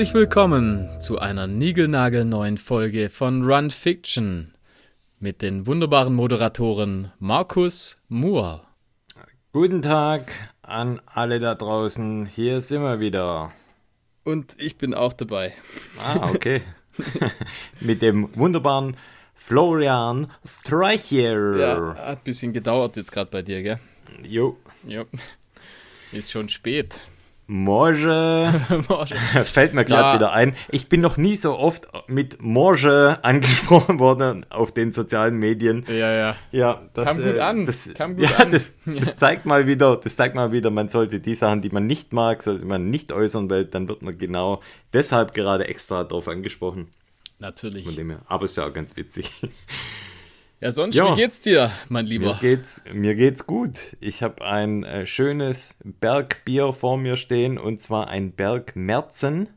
Herzlich willkommen zu einer niegelnagelneuen Folge von Run Fiction mit den wunderbaren Moderatoren Markus Moore. Guten Tag an alle da draußen. Hier sind wir wieder. Und ich bin auch dabei. Ah, okay. mit dem wunderbaren Florian Streicher. Ja, hat ein bisschen gedauert jetzt gerade bei dir, gell? Jo. Jo. Ist schon spät. Morge. Fällt mir gerade Ja. wieder ein. Ich bin noch nie so oft mit Morge angesprochen worden auf den sozialen Medien. Ja, ja. Ja, das, Kam gut äh, an, Das, kam gut ja, an. Das, das zeigt mal wieder, das zeigt mal wieder, man sollte die Sachen, die man nicht mag, sollte man nicht äußern, weil dann wird man genau deshalb gerade extra drauf angesprochen. Von Natürlich. dem her. Aber ist ja auch ganz witzig. Ja, sonst, Ja. wie geht's dir, mein Mir Lieber? geht's, mir geht's gut. Ich habe ein äh, schönes Bergbier vor mir stehen und zwar ein Berg Merzen.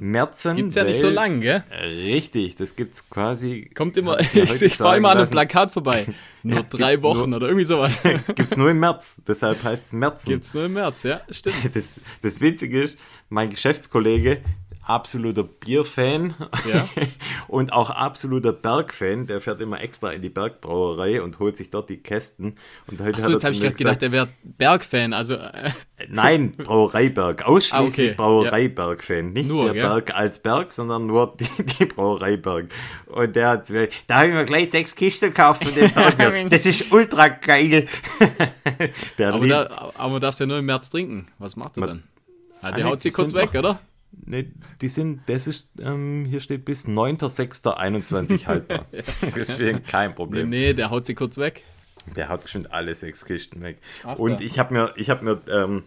Merzen. Mhm. Gibt's ja nicht so lang, gell? Richtig, das gibt's quasi. Kommt immer, mir ich, heute ich fahre immer an einem Plakat vorbei. Nur Ja, drei Wochen nur- oder irgendwie sowas. Gibt's nur im März, deshalb heißt es Merzen. Gibt's nur im März, ja, stimmt. Das, das Witzige ist, mein Geschäftskollege, absoluter Bierfan Ja. und auch absoluter Bergfan, der fährt immer extra in die Bergbrauerei und holt sich dort die Kästen. Und heute Achso, hat er jetzt habe ich gerade gedacht, der wäre Bergfan. Also, äh, nein, Brauereiberg, ausschließlich Ah, okay. Brauereiberg-Fan. Nicht Nur, der gell? Berg als Berg, sondern nur die, die Brauereiberg. Und der hat da habe ich mir gleich sechs Kisten gekauft von dem Bergbier. Das ist ultra geil. der aber, da, aber man darf es ja nur im März trinken. Was macht er dann? Ah, Ah, der nee, haut sie kurz weg, oder? Ne, die sind, das ist, ähm, hier steht bis 9.6.21 haltbar. Deswegen kein Nee, Problem. nee, der haut sie kurz weg. Der hat schon alle sechs Kisten weg. Ach, Und da. ich habe mir, ich habe mir, ähm,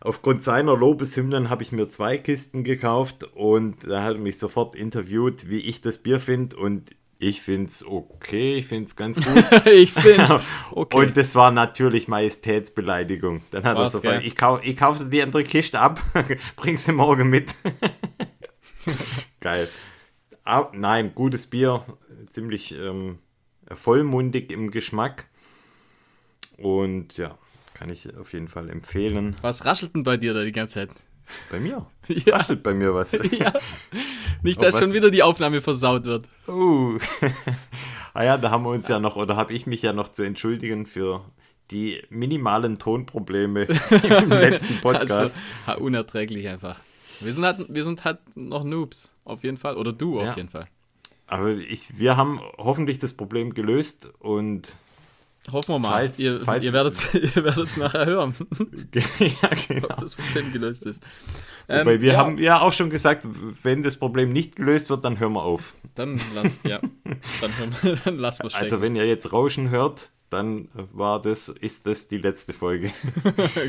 aufgrund seiner Lobeshymnen habe ich mir zwei Kisten gekauft und da hat er mich sofort interviewt, wie ich das Bier finde und ich finde es okay, ich finde es ganz gut. ich finde okay. Und das war natürlich Majestätsbeleidigung. Dann hat Was, er sofort, gell? ich, kau, ich kaufe dir die andere Kiste ab, bring sie morgen mit. Geil. Ah, nein, gutes Bier, ziemlich ähm, vollmundig im Geschmack. Und ja, kann ich auf jeden Fall empfehlen. Was raschelt denn bei dir da die ganze Zeit? Bei mir? Ja. Raschelt bei mir was. ja. Nicht, dass schon wieder die Aufnahme versaut wird. Uh. ah ja, da haben wir uns ja noch, oder habe ich mich ja noch zu entschuldigen für die minimalen Tonprobleme im letzten Podcast. Also, unerträglich einfach. Wir sind, halt, wir sind halt noch Noobs, auf jeden Fall. Oder du auf Ja. jeden Fall. Aber ich, wir haben hoffentlich das Problem gelöst und Hoffen wir mal. Falls- ihr falls- ihr werdet es nachher hören, ja, genau. ob das Problem gelöst ist. Ähm, Wobei wir ja, haben ja auch schon gesagt, wenn das Problem nicht gelöst wird, dann hören wir auf. Dann lass, ja, dann, hören wir- dann lassen wir stecken. Also wenn ihr jetzt Rauschen hört, dann war das, ist das die letzte Folge.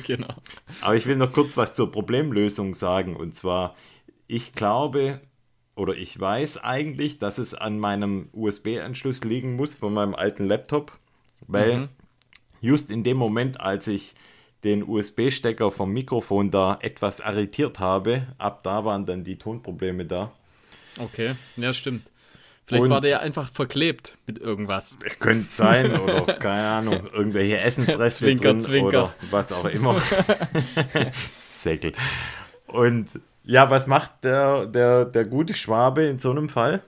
genau. Aber ich will noch kurz was zur Problemlösung sagen. Und zwar, ich glaube oder ich weiß eigentlich, dass es an meinem USB-Anschluss liegen muss von meinem alten Laptop, weil Mhm. just in dem Moment, als ich den USB-Stecker vom Mikrofon da etwas arretiert habe, ab da waren dann die Tonprobleme da. Okay, ja, stimmt. Vielleicht Und- war der ja einfach verklebt mit irgendwas. Könnte sein oder keine Ahnung, irgendwelche Essensreste Zwinker, drin zwinker. oder was auch immer. Säckel. Und ja, was macht der, der, der gute Schwabe in so einem Fall?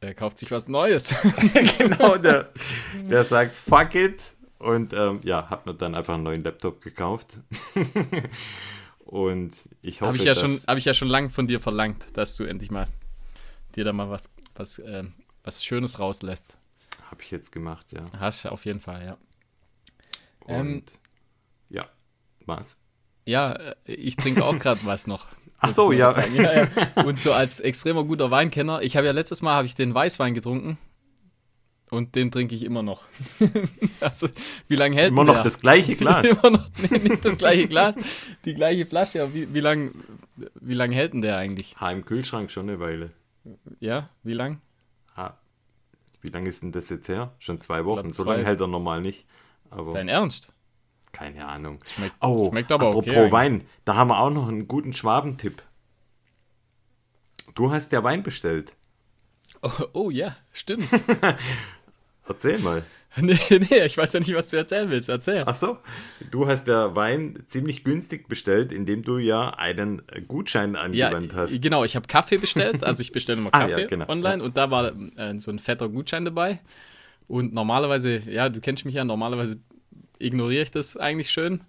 Er kauft sich was Neues. genau, der, der sagt fuck it und ähm, ja, hat mir dann einfach einen neuen Laptop gekauft. und ich hoffe, Habe ich, ja schon, hab ich ja schon lange von dir verlangt, dass du endlich mal dir da mal was, was, ähm, was Schönes rauslässt. habe ich jetzt gemacht, ja. Hast du auf jeden Fall, ja. Und Ähm, ja, was? Ja, äh, ich trinke auch gerade was noch. Ach so, ja. ja, ja. Und so als extremer guter Weinkenner, ich habe ja letztes Mal habe ich den Weißwein getrunken und den trinke ich immer noch. also, wie lange hält Immer denn noch der? das gleiche Glas. immer noch, nee, nicht das gleiche Glas, die gleiche Flasche, aber wie, wie lange wie lang hält denn der eigentlich? Ha, im Kühlschrank schon eine Weile. Ja, wie lang? Ha. Wie lange ist denn das jetzt her? Schon zwei Wochen. glaub, so lange hält er normal nicht. Aber Dein Ernst? Keine Ahnung. Schmeckt, Oh, schmeckt aber apropos okay. Wein, da haben wir auch noch einen guten Schwabentipp. Du hast ja Wein bestellt. Oh, oh ja, stimmt. Erzähl mal. Nee, nee, ich weiß ja nicht, was du erzählen willst. Erzähl. Ach so, du hast der Wein ziemlich günstig bestellt, indem du ja einen Gutschein angewandt ja, hast. Genau, ich habe Kaffee bestellt. Also ich bestelle immer Ah, Kaffee ja, genau. online und da war äh, so ein fetter Gutschein dabei. Und normalerweise, ja, du kennst mich ja, normalerweise ignoriere ich das eigentlich schön.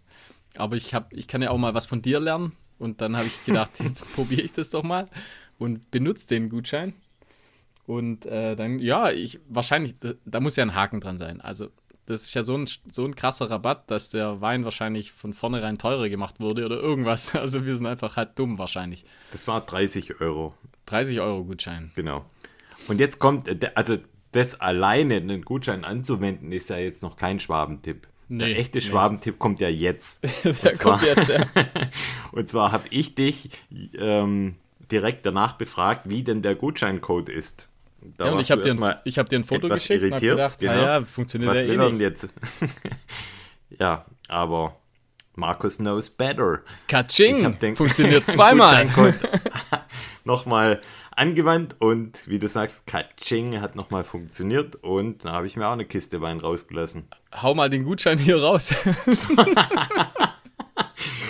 Aber ich, hab, ich kann ja auch mal was von dir lernen. Und dann habe ich gedacht, jetzt probiere ich das doch mal und benutze den Gutschein. Und äh, dann, ja, ich wahrscheinlich, da, muss ja ein Haken dran sein. Also, das ist ja so ein, so ein krasser Rabatt, dass der Wein wahrscheinlich von vornherein teurer gemacht wurde oder irgendwas. Also, wir sind einfach halt dumm wahrscheinlich. Das war 30 Euro, 30 Euro Gutschein. genau. Und jetzt kommt, äh, also das alleine, einen Gutschein anzuwenden, ist ja jetzt noch kein Schwabentipp. Nee, der echte nee. Schwabentipp kommt ja jetzt. Der zwar- kommt jetzt, ja. Und zwar habe ich dich ähm, direkt danach befragt, wie denn der Gutscheincode ist. Da ja und ich habe dir, ich hab dir ein Foto geschickt und irritiert, gedacht, genau. ja, ja, funktioniert Was ja will eh nicht. jetzt? ja, aber Markus knows better. Katsching, den funktioniert zweimal. Nochmal angewandt und wie du sagst, Katsching hat nochmal funktioniert und da habe ich mir auch eine Kiste Wein rausgelassen. Hau mal den Gutschein hier raus.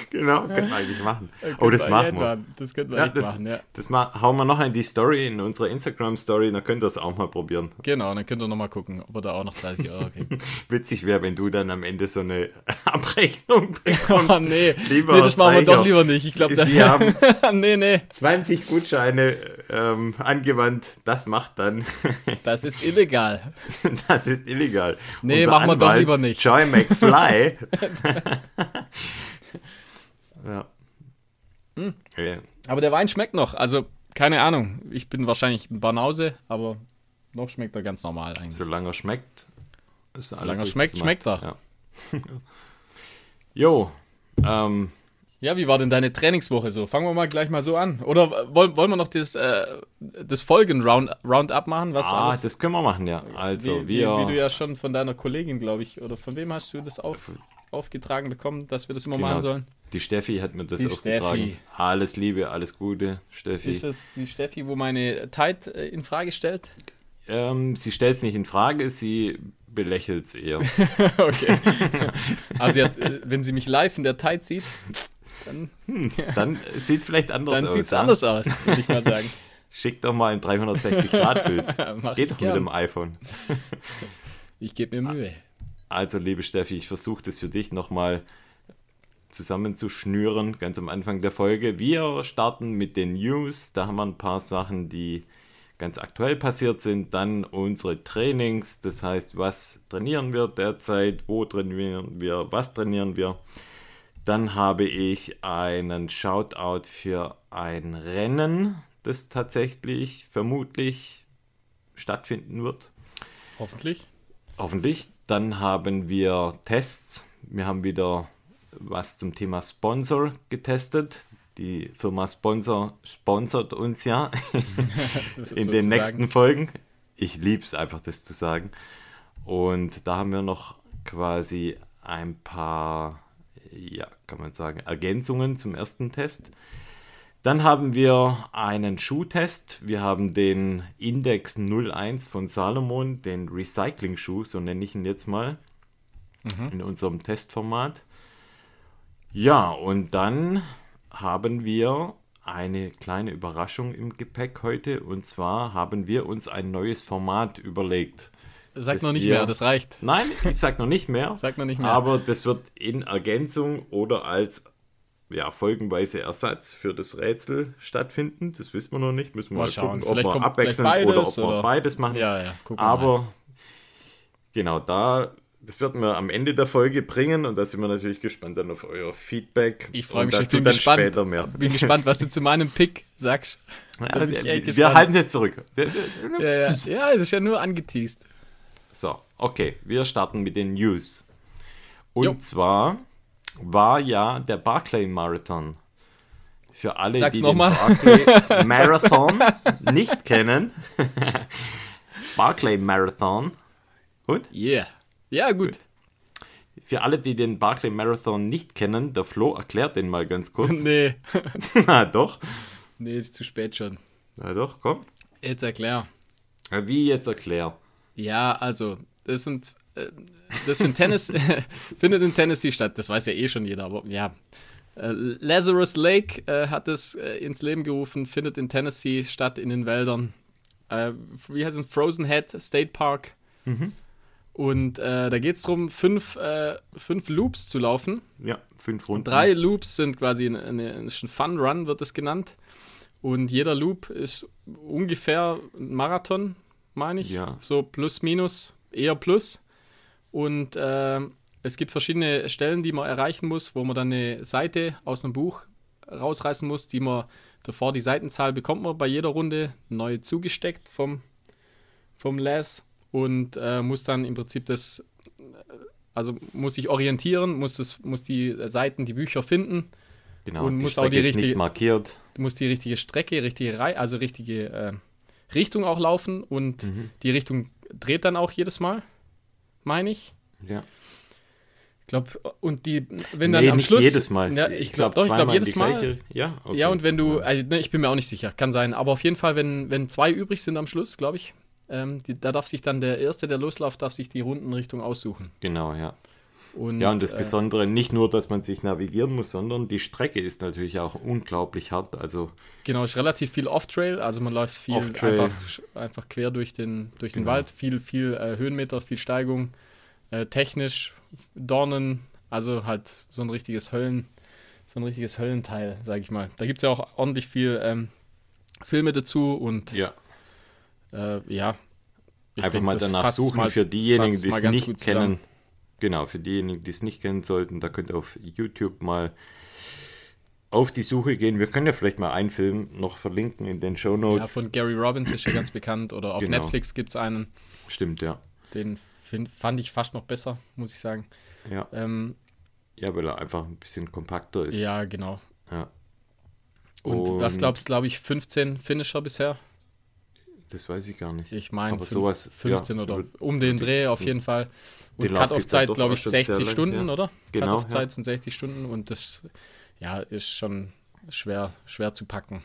Genau, können wir eigentlich machen. Oh, das machen wir. Das könnten wir Ja, echt das, machen, ja. das ma hauen wir noch in die Story, in unsere Instagram-Story, dann könnt ihr es auch mal probieren. Genau, dann könnt ihr nochmal gucken, ob er da auch noch 30 Euro kriegt. Witzig wäre, wenn du dann am Ende so eine Abrechnung bekommst. oh nee, Lieber nee, das machen wir doch lieber nicht. Ich glaube, Sie haben nee, nee, 20 Gutscheine ähm, angewandt, das macht dann, das ist illegal. das ist illegal. Nee, Unser machen wir doch Anwalt, lieber nicht. Joy McFly. Ja. Hm. ja. Aber der Wein schmeckt noch. Also, keine Ahnung. Ich bin wahrscheinlich ein Banause, aber noch schmeckt er ganz normal eigentlich. Solange er schmeckt, ist Solange alles er schmeckt, gemacht. schmeckt er. Ja. Jo, ähm, Ja, wie war denn deine Trainingswoche so? Fangen wir mal gleich mal so an. Oder wollen, wollen wir noch das, äh, das Folgen-Roundup machen? Was ah, alles, das können wir machen, ja. Also, wie, wir, wie, wie du ja schon von deiner Kollegin, glaube ich, oder von wem hast du das auf, aufgetragen bekommen, dass wir das immer Genau. machen sollen? Die Steffi hat mir das Die aufgetragen. Steffi. Alles Liebe, alles Gute, Steffi. Ist das die Steffi, wo meine Tide äh, in Frage stellt? Ähm, sie stellt es nicht in Frage, sie belächelt es eher. okay. Also, hat, äh, wenn sie mich live in der Tide sieht, dann, Dann sieht es vielleicht anders dann aus. sieht es anders aus, würde ich mal sagen. Schick doch mal ein 360-Grad-Bild. Mach Geht doch mit gern. dem iPhone. Ich gebe mir Mühe. Also, liebe Steffi, ich versuche das für dich nochmal zusammenzuschnüren, ganz am Anfang der Folge. Wir starten mit den News. Da haben wir ein paar Sachen, die ganz aktuell passiert sind. Dann unsere Trainings, das heißt, was trainieren wir derzeit, wo trainieren wir, was trainieren wir. Dann habe ich einen Shoutout für ein Rennen, das tatsächlich vermutlich stattfinden wird. Hoffentlich. Hoffentlich. Dann haben wir Tests. Wir haben wieder was zum Thema Sponsor getestet. Die Firma Sponsor sponsert uns ja in den nächsten Folgen. Ich liebe es einfach, das zu sagen. Und da haben wir noch quasi ein paar, ja, kann man sagen, Ergänzungen zum ersten Test. Dann haben wir einen Schuhtest. Wir haben den Index 01 von Salomon, den Recycling-Schuh, so nenne ich ihn jetzt mal, in unserem Testformat. Ja, und dann haben wir eine kleine Überraschung im Gepäck heute. Und zwar haben wir uns ein neues Format überlegt. Sag noch nicht wir- mehr, das reicht. Nein, ich sag noch nicht mehr. Sag noch nicht mehr. Aber das wird in Ergänzung oder als ja, folgenweise Ersatz für das Rätsel stattfinden. Das wissen wir noch nicht. Müssen wir Mal mal, schauen. gucken, ob Vielleicht wir kommt abwechselnd vielleicht oder ob wir beides machen. Ja, ja, wir mal. Aber genau, da, das werden wir am Ende der Folge bringen und da sind wir natürlich gespannt dann auf euer Feedback. Ich freue mich schon, dazu bin dann gespannt. später mehr. Bin gespannt, was du zu meinem Pick sagst. Ja, wir halten es jetzt zurück. Ja, ja. ja, das ist ja nur angeteased. So, okay, wir starten mit den News. Und Jo. zwar war ja der Barclay Marathon. Für alle, Sag's die den mal. Barclay Marathon nicht kennen. Barclay Marathon. Und Yeah. Ja, gut. für alle, die den Barclay Marathon nicht kennen, der Flo erklärt den mal ganz kurz. Nee. Na doch. Nee, ist zu spät schon. Na doch, komm. Jetzt erklär. Wie jetzt erklär. Ja, also, das sind, äh, das in Tennis, findet in Tennessee statt. Das weiß ja eh schon jeder, aber ja. Äh, Lazarus Lake äh, hat es äh, ins Leben gerufen, findet in Tennessee statt, in den Wäldern. Äh, wie heißt es? Frozen Head State Park. Mhm. Und äh, da geht es darum, fünf, äh, fünf Loops zu laufen. Ja, fünf Runden. Drei Loops sind quasi eine, eine, ein Fun Run, wird es genannt. Und jeder Loop ist ungefähr ein Marathon, meine ich. Ja. So plus, minus, eher plus. Und äh, es gibt verschiedene Stellen, die man erreichen muss, wo man dann eine Seite aus einem Buch rausreißen muss, die man davor, die Seitenzahl bekommt man bei jeder Runde neu zugesteckt vom, vom Les und äh, muss dann im Prinzip das, also muss sich orientieren, muss, das, muss die Seiten, die Bücher finden, Genau, und die muss auch Strecke die ist richtige- nicht markiert. muss die richtige Strecke, richtige Rei also richtige äh, Richtung auch laufen und Mhm. die Richtung dreht dann auch jedes Mal, meine ich. Ja. Ich glaube, und die, wenn dann nee, am nicht Schluss. jedes Mal. Ja, ich glaube glaub, doch, ich glaube jedes die Mal. gleiche- Ja, okay. Ja, und wenn du, also ne, ich bin mir auch nicht sicher, kann sein, aber auf jeden Fall, wenn, wenn zwei übrig sind am Schluss, glaube ich, ähm, die, da darf sich dann der Erste, der losläuft, darf sich die Rundenrichtung aussuchen. Genau, ja. Und, Ja, und das äh, Besondere, nicht nur, dass man sich navigieren muss, sondern die Strecke ist natürlich auch unglaublich hart. Also, Genau, ist relativ viel Off-Trail, also man läuft viel einfach, einfach quer durch den, durch den Genau. Wald, viel, viel äh, Höhenmeter, viel Steigung, äh, technisch, Dornen, also halt so ein richtiges Höllen, so ein richtiges Höllenteil, sag ich mal. Da gibt es ja auch ordentlich viel ähm, Filme dazu und ja, äh, ja. einfach denk, mal danach suchen mal- für diejenigen, die es nicht kennen. Genau, für diejenigen, die es nicht kennen sollten, da könnt ihr auf YouTube mal auf die Suche gehen. Wir können ja vielleicht mal einen Film noch verlinken in den Show Ja, Notes. von Gary Robbins ist ja ganz bekannt oder auf Genau. Netflix gibt es einen, Stimmt, ja. den find, fand ich fast noch besser, muss ich sagen. ja. Ähm, Ja, weil er einfach ein bisschen kompakter ist. ja, genau. Ja. Und, was Und- glaubst du, glaube ich, 15 Finisher bisher? Das weiß ich gar nicht. Ich meine Aber sowas, 15 ja, oder um den Dreh auf jeden Fall. Und Cut-Off-Zeit, glaube ich, schon sehr 60 lang, Stunden, ja. oder? Genau, Cut-Off-Zeit ja. sind 60 Stunden und das ja, ist schon schwer, schwer zu packen.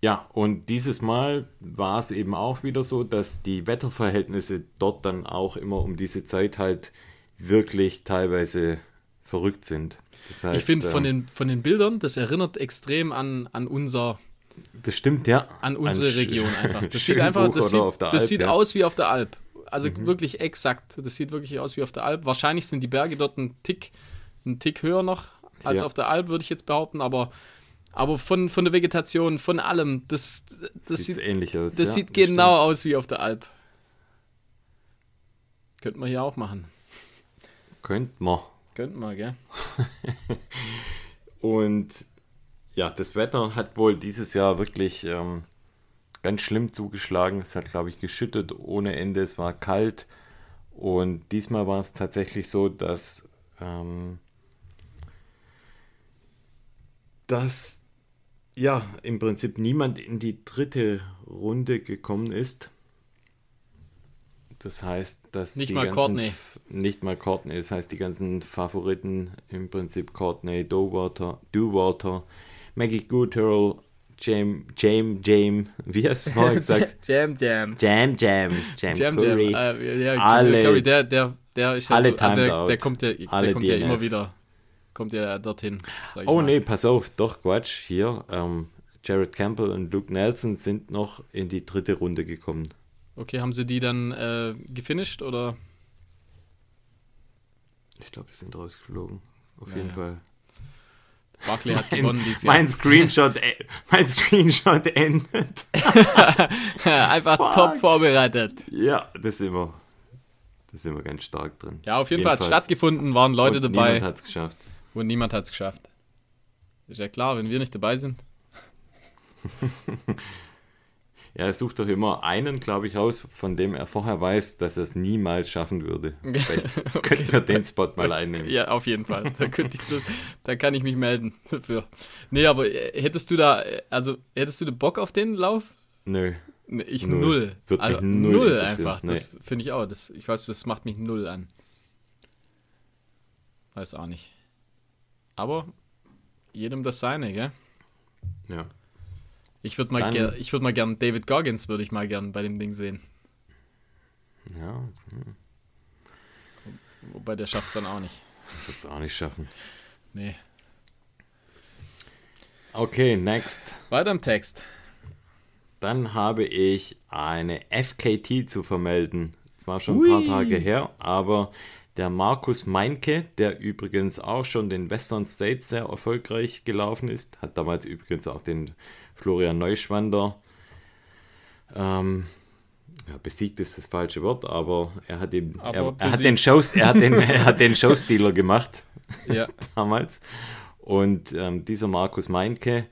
Ja, und dieses Mal war es eben auch wieder so, dass die Wetterverhältnisse dort dann auch immer um diese Zeit halt wirklich teilweise verrückt sind. Das heißt, ich finde von, ähm, den, von den Bildern, das erinnert extrem an, an unser das stimmt, ja. an unsere Sch- Region einfach. Das sieht einfach, das sieht, auf der das Alp, sieht ja. Mhm. aus wie auf der Alp. Also wirklich exakt. Das sieht wirklich aus wie auf der Alp. Wahrscheinlich sind die Berge dort ein Tick, ein Tick höher noch als Ja. auf der Alp, würde ich jetzt behaupten, aber, aber von, von der Vegetation, von allem, das, das Sieht sieht, ähnlich aus. das ja, sieht genau stimmt. aus wie auf der Alp. Könnten wir hier auch machen. Könnte man. Könnten wir, gell? Und ja, das Wetter hat wohl dieses Jahr wirklich ähm, ganz schlimm zugeschlagen. Es hat, glaube ich, geschüttet ohne Ende. Es war kalt. Und diesmal war es tatsächlich so, dass, ähm, dass ja im Prinzip niemand in die dritte Runde gekommen ist. Das heißt, dass Nicht die mal ganzen, Courtney. Nicht mal Courtney. Das heißt, die ganzen Favoriten im Prinzip Courtney, Dowater, Dowater, Maggie Goodhurl, Jam, Jam, Jam, wie hast du vorhin gesagt? Jam, Jam. Jam, Jam, Jam, Jam, Curry. Jam. Äh, ja, Jam Alle- Curry, der, der, der ist ja alle so, also der, der kommt ja, der kommt ja DNF. immer wieder, kommt ja dorthin. Oh mal. nee, pass auf, doch Quatsch. Hier, ähm, Jared Campbell und Luke Nelson sind noch in die dritte Runde gekommen. Okay, haben sie die dann äh, gefinisht oder? Ich glaube, die sind rausgeflogen. Auf Ja, jeden ja. Fall. Barclay hat gewonnen dieses Jahr. Mein Screenshot, äh, mein Screenshot endet. Einfach Fuck. top vorbereitet. Ja, das sind wir. Das sind wir ganz stark drin. Ja, auf jeden Fall hat es stattgefunden, waren Leute Und dabei Niemand hat es geschafft. und niemand hat es geschafft. Ist ja klar, wenn wir nicht dabei sind. Ja, er sucht doch immer einen, glaube ich, raus, von dem er vorher weiß, dass er es niemals schaffen würde. Vielleicht könnten wir den Spot mal einnehmen. Ja, auf jeden Fall. Da, könnte ich, da kann ich mich melden dafür. Nee, aber äh, hättest du da, äh, also hättest du Bock auf den Lauf? Nö. Nee, Ich Null. null. Wird mich also null null interessieren. einfach. Das finde ich auch. Das, ich weiß, das macht mich null an. Weiß auch nicht. Aber jedem das seine, gell? Ja. Ich würde mal, ger ich würd mal gern David Goggins würde ich mal gern bei dem Ding sehen. Ja, hm, Wobei der schafft es dann auch nicht. wird es auch nicht schaffen. Nee. Okay, next. Weiter im Text. Dann habe ich eine FKT zu vermelden. Zwar schon ein paar Ui. Tage her, aber der Markus Meinke, der übrigens auch schon den Western States sehr erfolgreich gelaufen ist, hat damals übrigens auch den Florian Neuschwander ähm, ja, besiegt ist das falsche Wort, aber er hat, Aber er, er, hat den Shows, er, hat den, er hat den Showstealer gemacht Ja. damals. Und ähm, dieser Markus Meinke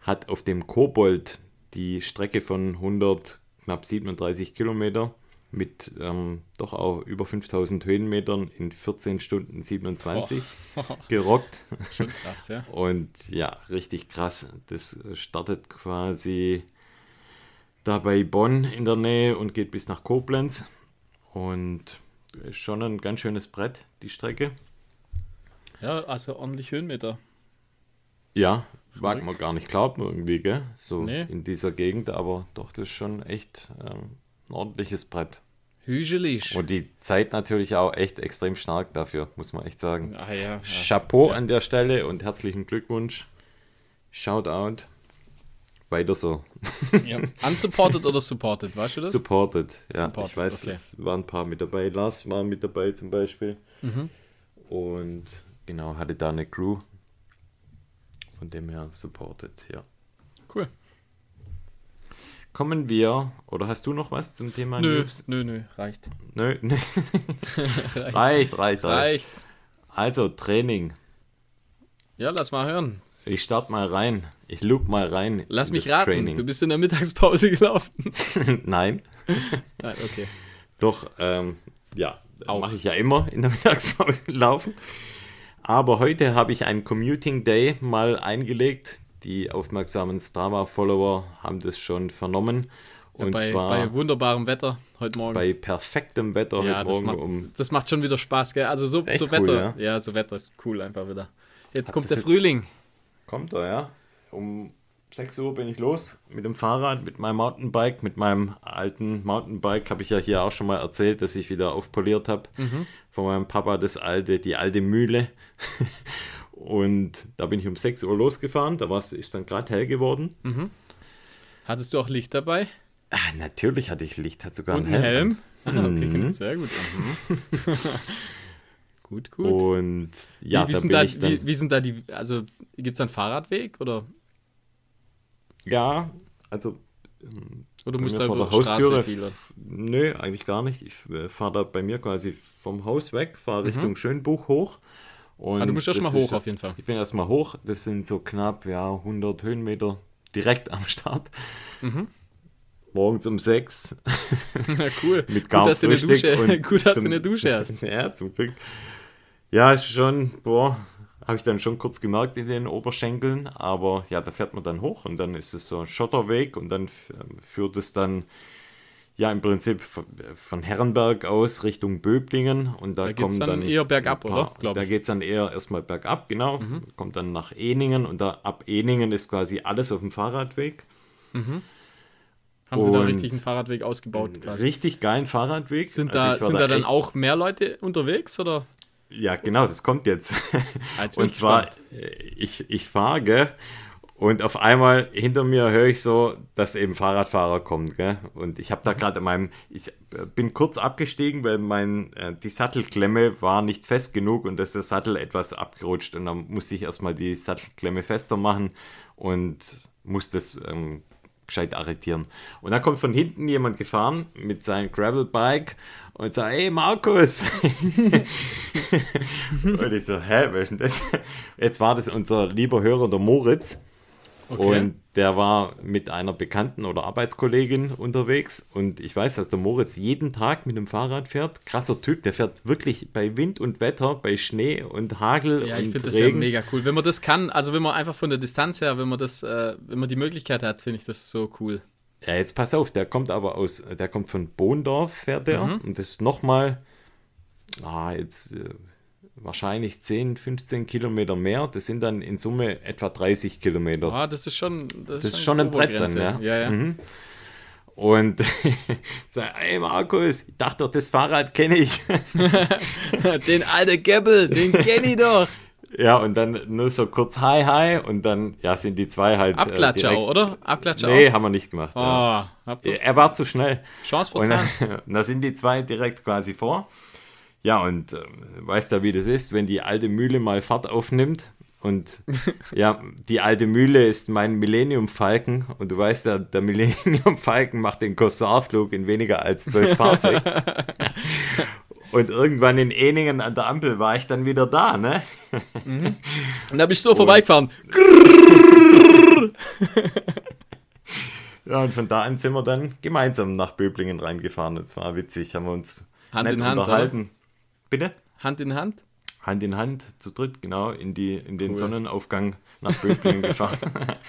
hat auf dem Kobold die Strecke von 100, knapp 37 Kilometer mit ähm, doch auch über 5000 Höhenmetern in 14 Stunden 27 gerockt. Schon krass, ja. Und ja, richtig krass. Das startet quasi da bei Bonn in der Nähe und geht bis nach Koblenz. Und ist schon ein ganz schönes Brett, die Strecke. Ja, also ordentlich Höhenmeter. Ja, mag man gar nicht glauben irgendwie, gell? So Nee. in dieser Gegend, aber doch, das ist schon echt ähm, ein ordentliches Brett. Hügelig. Und die Zeit natürlich auch echt extrem stark dafür, muss man echt sagen. Ah ja. ja. Chapeau an der Stelle und herzlichen Glückwunsch. Shoutout. Weiter so. ja. Unsupported oder supported, weißt du das? Supported. Ja, Supported, ich weiß, okay. es waren ein paar mit dabei. Lars war mit dabei zum Beispiel. Mhm. Und genau, hatte da eine Crew. Von dem her supported, ja. Cool. Kommen wir, oder hast du noch was zum Thema Nö, News? nö, nö, reicht. Nö, nö. reicht. reicht, reicht. Also, Training. Ja, lass mal hören. Ich start mal rein. Ich loop mal rein. Lass mich raten. Training. Du bist in der Mittagspause gelaufen. Nein, Nein, okay. doch, ähm, ja, mache ich ja immer in der Mittagspause laufen. Aber heute habe ich einen Commuting Day mal eingelegt. Die aufmerksamen Strava-Follower haben das schon vernommen. Ja, Und bei, zwar bei wunderbarem Wetter heute Morgen. bei perfektem Wetter ja, heute das Morgen macht, um. das macht schon wieder Spaß, gell? Also so, so cool, Wetter. ja. ja? so Wetter ist cool einfach wieder. Jetzt Hat kommt das der jetzt- Frühling. Kommt er, ja. Um 6 Uhr bin ich los mit dem Fahrrad, mit meinem Mountainbike, mit meinem alten Mountainbike. Habe ich ja hier auch schon mal erzählt, dass ich wieder aufpoliert habe. Von meinem Papa das alte, die alte Mühle. Und da bin ich um 6 Uhr losgefahren. Da war's, ist dann gerade hell geworden. Hattest du auch Licht dabei? Ah, natürlich hatte ich Licht, hat sogar Und einen einen Helm. Helm? Ah, okay, Mhm. sehr gut. Mhm. gut, gut. Und ja, wie, wie, da sind bin da, ich dann. wie, wie sind da die, also gibt es da einen Fahrradweg oder, ja, also oder bei musst du da über Straße Haustüre. Oder? Nö, eigentlich gar nicht. Ich äh, fahre da bei mir quasi vom Haus weg, fahre Richtung Schönbuch hoch. Und. Ah, du musst erst das mal ist hoch auf jeden Fall. Ich bin erstmal hoch. Das sind so knapp ja, 100 Höhenmeter direkt am Start. Mhm. Morgens um 6 Ja, cool. mit gut, dass du eine Dusche, gut, dass du zum- eine Dusche hast. ja, zum Glück. Ja, schon, boah, habe ich dann schon kurz gemerkt in den Oberschenkeln, aber ja, da fährt man dann hoch und dann ist es so ein Schotterweg und dann führt es dann ja im Prinzip von, Herrenberg aus Richtung Böblingen und da, Da kommen dann dann eher bergab, paar- oder? Da. Mhm. geht es dann eher erstmal bergab, genau, kommt dann nach Eningen und da ab Eningen ist quasi alles auf dem Fahrradweg. Haben sie da Und- richtig einen Fahrradweg ausgebaut? quasi? Richtig geilen Fahrradweg. Sind Also da, war sind da dann echt- auch mehr Leute unterwegs oder? Ja, genau, das kommt jetzt. Ah, jetzt Und zwar, gespannt. äh, ich, ich fahre? Und auf einmal hinter mir höre ich so, dass eben Fahrradfahrer kommen, gell? Und ich habe da gerade an meinem, ich äh, bin kurz abgestiegen, weil mein, äh, die Sattelklemme war nicht fest genug und da ist der Sattel etwas abgerutscht und dann musste ich erstmal die Sattelklemme fester machen und musste es ähm, gescheit arretieren. Und dann kommt von hinten jemand gefahren mit seinem Gravelbike und sagt, hey Markus! und ich so, hä, wer ist denn das? Jetzt war das unser lieber Hörer, der Moritz. Okay. Und der war mit einer Bekannten oder Arbeitskollegin unterwegs. Und ich weiß, dass der Moritz jeden Tag mit dem Fahrrad fährt. Krasser Typ, der fährt wirklich bei Wind und Wetter, bei Schnee und Hagel ja, ich finde das ja mega cool. Wenn man das kann, also wenn man einfach von der Distanz her, wenn man das, äh, wenn man die Möglichkeit hat, finde ich das so cool. Ja, jetzt pass auf, der kommt aber aus, der kommt von Bohndorf, fährt der. Mhm. Und das ist nochmal, ah, jetzt äh, wahrscheinlich 10, 15 Kilometer mehr. Das sind dann in Summe etwa 30 Kilometer. Ah, das ist schon, das Das ist schon ein Brett dann, ja. Ja, ja. Mhm. Und sag, ey Markus, ich dachte doch, das Fahrrad kenne ich. den alten Gebbel, den kenne ich doch. Ja, und dann nur so kurz Hi, Hi und dann ja, sind die zwei halt. Abklatscher, äh, oder? Abklatscher. Nee, haben wir nicht gemacht. Oh, ja. Er war zu schnell. Chance und, dann, und da sind die zwei direkt quasi vor. Ja, und äh, weißt du, wie das ist, wenn die alte Mühle mal Fahrt aufnimmt. Und ja, die alte Mühle ist mein Millennium Falken. Und du weißt ja, der Millennium Falken macht den Korsarflug in weniger als zwölf Parsec. Und irgendwann in Eningen an der Ampel war ich dann wieder da, ne? Mhm. Und da bist du so und vorbeigefahren. ja, und von da an sind wir dann gemeinsam nach Böblingen reingefahren. Das war witzig, haben wir uns Hand in Hand unterhalten. Bitte? Hand in Hand? Hand in Hand, zu dritt, genau, in, die, in den cool. Sonnenaufgang nach Böblingen gefahren.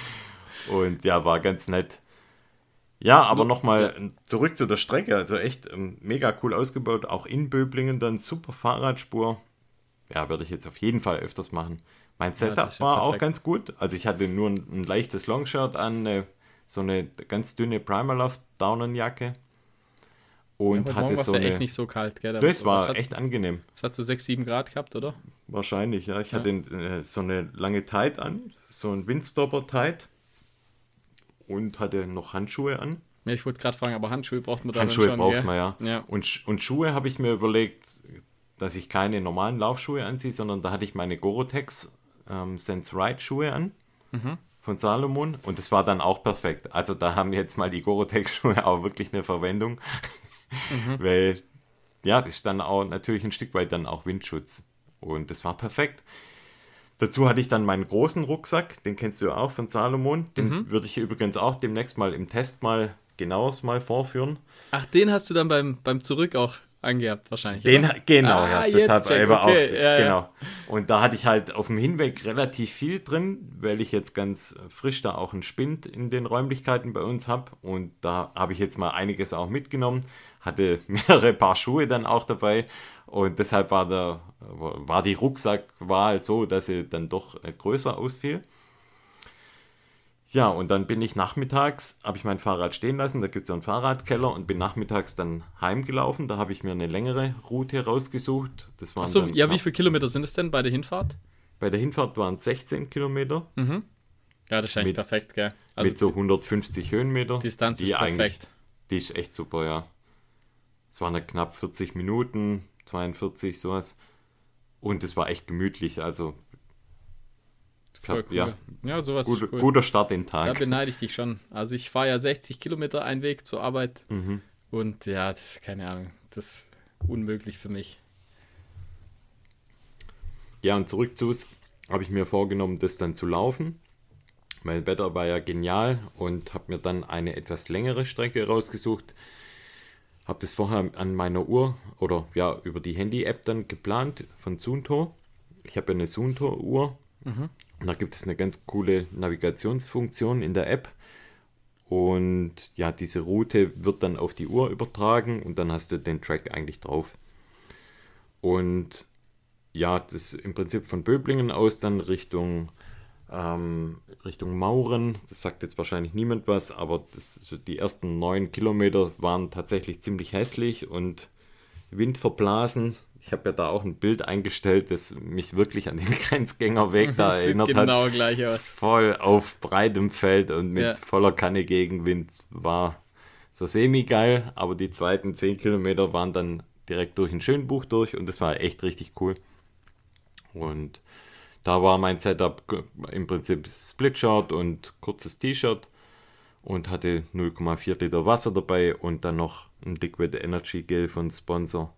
und ja, war ganz nett. Ja, aber nochmal zurück zu der Strecke. Also echt ähm, mega cool ausgebaut. Auch in Böblingen dann super Fahrradspur. Ja, würde ich jetzt auf jeden Fall öfters machen. Mein Setup ja, war perfekt. auch ganz gut. Also ich hatte nur ein, ein leichtes Longshirt an, eine, so eine ganz dünne Primaloft Daunenjacke. Und ja, hatte so eine. echt nicht so kalt, gell? Das war echt angenehm. Es hat so 6, 7 Grad gehabt, oder? Wahrscheinlich, ja. Ich ja. hatte äh, so eine lange Tight an, so ein Windstopper Tight und hatte noch Handschuhe an. Ja, ich wollte gerade fragen, aber Handschuhe braucht man da Handschuhe schon, braucht gell? man ja. ja. Und, und Schuhe habe ich mir überlegt, dass ich keine normalen Laufschuhe anziehe, sondern da hatte ich meine Gorotex ähm, Sense Ride Schuhe an. Mhm. Von Salomon und das war dann auch perfekt. Also da haben jetzt mal die Gorotex-Schuhe auch wirklich eine Verwendung, mhm. weil ja, das ist dann auch natürlich ein Stück weit dann auch Windschutz und das war perfekt. Dazu hatte ich dann meinen großen Rucksack, den kennst du ja auch von Salomon. Den mhm. würde ich übrigens auch demnächst mal im Test mal genaues mal vorführen. Ach, den hast du dann beim, beim Zurück auch angehabt wahrscheinlich. Den, oder? genau, ah, ja. Das hat okay. auch, ja, genau. Ja. Und da hatte ich halt auf dem Hinweg relativ viel drin, weil ich jetzt ganz frisch da auch einen Spind in den Räumlichkeiten bei uns habe. Und da habe ich jetzt mal einiges auch mitgenommen. Hatte mehrere Paar Schuhe dann auch dabei. Und deshalb war, der, war die Rucksackwahl so, dass sie dann doch äh, größer ausfiel. Ja, und dann bin ich nachmittags, habe ich mein Fahrrad stehen lassen, da gibt es ja einen Fahrradkeller und bin nachmittags dann heimgelaufen. Da habe ich mir eine längere Route rausgesucht. Das waren Achso, ja, wie viele Kilometer sind es denn bei der Hinfahrt? Bei der Hinfahrt waren es 16 Kilometer. Mhm. Ja, das ist eigentlich mit, perfekt, gell? Also mit so 150 Höhenmeter. Distanz die ist perfekt. Die ist echt super, ja. Es waren knapp 40 Minuten, 42, sowas. Und es war echt gemütlich. Also, Voll cool. ja, ja, sowas gut, cool. guter Start in den Tag. Da beneide ich dich schon. Also, ich fahre ja 60 Kilometer einen Weg zur Arbeit. Mhm. Und ja, das, keine Ahnung, das ist unmöglich für mich. Ja, und zurück zu es habe ich mir vorgenommen, das dann zu laufen. Mein Wetter war ja genial und habe mir dann eine etwas längere Strecke rausgesucht habe das vorher an meiner Uhr oder ja über die Handy-App dann geplant von Sunto. Ich habe ja eine Sunto-Uhr. Mhm. Da gibt es eine ganz coole Navigationsfunktion in der App. Und ja, diese Route wird dann auf die Uhr übertragen und dann hast du den Track eigentlich drauf. Und ja, das im Prinzip von Böblingen aus dann Richtung ähm, Richtung Mauren. Das sagt jetzt wahrscheinlich niemand was, aber das, die ersten neun Kilometer waren tatsächlich ziemlich hässlich und windverblasen. Ich habe ja da auch ein Bild eingestellt, das mich wirklich an den Grenzgängerweg da erinnert genau hat. gleich aus. Voll auf breitem Feld und mit ja. voller Kanne Gegenwind. War so semi-geil, aber die zweiten zehn Kilometer waren dann direkt durch ein Schönbuch durch und das war echt richtig cool. Und da war mein Setup im Prinzip Splitshirt und kurzes T-Shirt und hatte 0,4 Liter Wasser dabei und dann noch ein Liquid Energy Gel von Sponsor.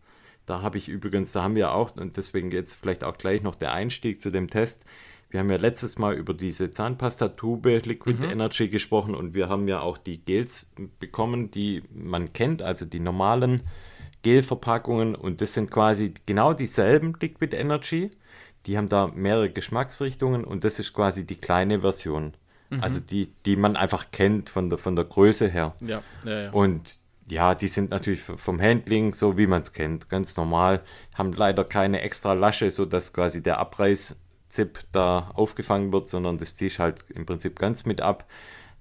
Da habe ich übrigens, da haben wir auch, und deswegen jetzt vielleicht auch gleich noch der Einstieg zu dem Test. Wir haben ja letztes Mal über diese Zahnpastatube Liquid mhm. Energy gesprochen und wir haben ja auch die Gels bekommen, die man kennt, also die normalen Gelverpackungen und das sind quasi genau dieselben Liquid Energy die haben da mehrere Geschmacksrichtungen und das ist quasi die kleine Version. Mhm. Also die, die man einfach kennt von der, von der Größe her. Ja, ja, ja. Und ja, die sind natürlich vom Handling so, wie man es kennt, ganz normal. Haben leider keine extra Lasche, sodass quasi der Abreißzip da aufgefangen wird, sondern das ziehst halt im Prinzip ganz mit ab.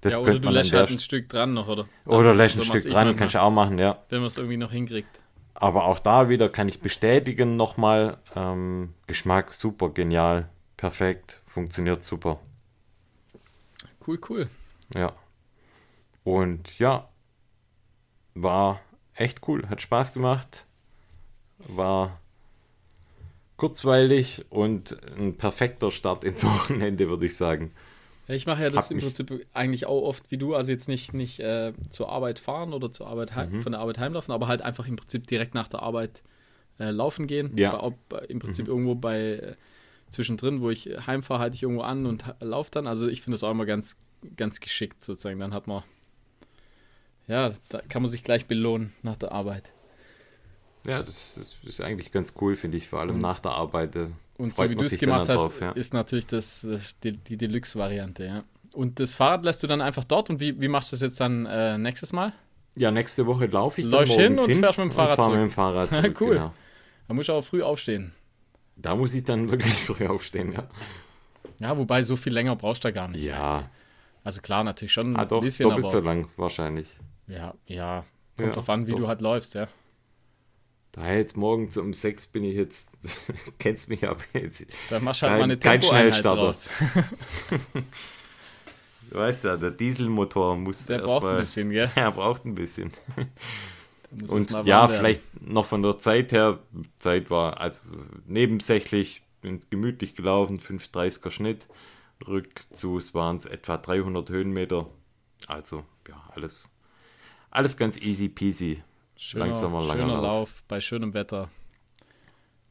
Das ja, oder könnte du man lässt halt ein Stück dran noch, oder? Oder Also, lässt ein Stück ich dran, manchmal, kannst du auch machen, ja. Wenn man es irgendwie noch hinkriegt. Aber auch da wieder kann ich bestätigen nochmal, ähm, Geschmack super, genial, perfekt, funktioniert super. Cool, cool. Ja. Und ja, war echt cool, hat Spaß gemacht, war kurzweilig und ein perfekter Start ins Wochenende, würde ich sagen. Ja, ich mache ja das Hab im Prinzip eigentlich auch oft wie du, also jetzt nicht, nicht äh, zur Arbeit fahren oder zur Arbeit heim, Mhm. von der Arbeit heimlaufen, aber halt einfach im Prinzip direkt nach der Arbeit äh, laufen gehen. Ja. Bei, ob, bei- im Prinzip Mhm. irgendwo bei äh, zwischendrin, wo ich heimfahre, halte ich irgendwo an und laufe dann. Also ich finde das auch immer ganz, ganz geschickt sozusagen. Dann hat man, ja, da kann man sich gleich belohnen nach der Arbeit. Ja, das, das ist eigentlich ganz cool, finde ich, vor allem Mhm. nach der Arbeit. äh, Und so wie du es gemacht hast, drauf, ja. ist natürlich das, das die, die Deluxe-Variante, ja. Und das Fahrrad lässt du dann einfach dort und wie, wie machst du das jetzt dann äh, nächstes Mal? Ja, nächste Woche laufe ich Läufst dann hin und fährst mit dem Fahrrad fahr zurück. mit dem Fahrrad zurück. Cool. Genau. Da musst du aber früh aufstehen. Da muss ich dann wirklich früh aufstehen, ja. Ja, wobei so viel länger brauchst du da gar nicht. Ja, Also klar, natürlich schon ah, ein doch, bisschen, doppelt aber so lang wahrscheinlich. Ja, ja, kommt Ja, drauf an, wie doch. du halt läufst, ja. Da jetzt morgens um sechs bin ich jetzt, kennst mich ab jetzt. Da machst du halt Kein- mal eine kein Schnellstarter. Du weißt ja, der Dieselmotor muss Der braucht mal, ein bisschen, gell? Er braucht ein bisschen. Und ja, warm werden. vielleicht noch von der Zeit her, Zeit war also nebensächlich, bin gemütlich gelaufen, 5,30er Schnitt. Rückzus waren es etwa 300 Höhenmeter. Also, ja, alles, alles ganz easy peasy. Schöner, langsamer, langer schöner Lauf. Lauf bei schönem Wetter.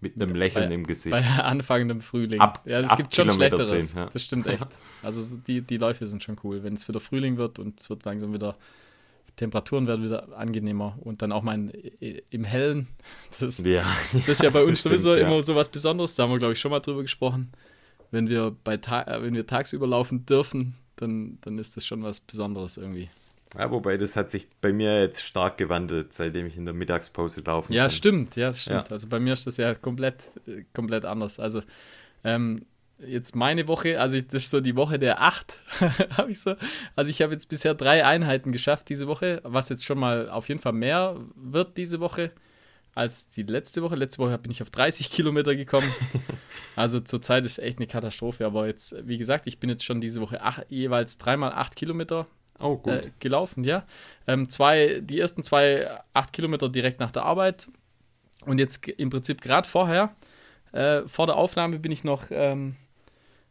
Mit einem Lächeln bei- im Gesicht. Bei anfangendem Frühling. Ab- ja, es gibt schon Kilometer Schlechteres. 10, ja. Das stimmt echt. Also so die, die Läufe sind schon cool. Wenn es wieder Frühling wird und es wird langsam wieder, Temperaturen werden wieder angenehmer und dann auch mal in, im Hellen. Das, ja, das ist ja bei uns sowieso ja. immer so was Besonderes. Da haben wir, glaube ich, schon mal drüber gesprochen. Wenn wir, bei äh, wenn wir tagsüber laufen dürfen, dann, dann ist das schon was Besonderes irgendwie. Ja, wobei das hat sich bei mir jetzt stark gewandelt, seitdem ich in der Mittagspause laufen Ja, kann. stimmt, ja, stimmt. Ja. Also bei mir ist das ja komplett, komplett anders. Also ähm, jetzt meine Woche, also ich, das ist so die Woche der acht, habe ich so. Also ich habe jetzt bisher drei Einheiten geschafft diese Woche, was jetzt schon mal auf jeden Fall mehr wird diese Woche als die letzte Woche. Letzte Woche bin ich auf 30 Kilometer gekommen. Also zurzeit ist echt eine Katastrophe. Aber jetzt, wie gesagt, ich bin jetzt schon diese Woche ach, jeweils dreimal acht Kilometer Oh, gut. äh, gelaufen, ja. Ähm, zwei, die ersten zwei acht Kilometer direkt nach der Arbeit. Und jetzt im Prinzip gerade vorher, äh, vor der Aufnahme bin ich noch ähm,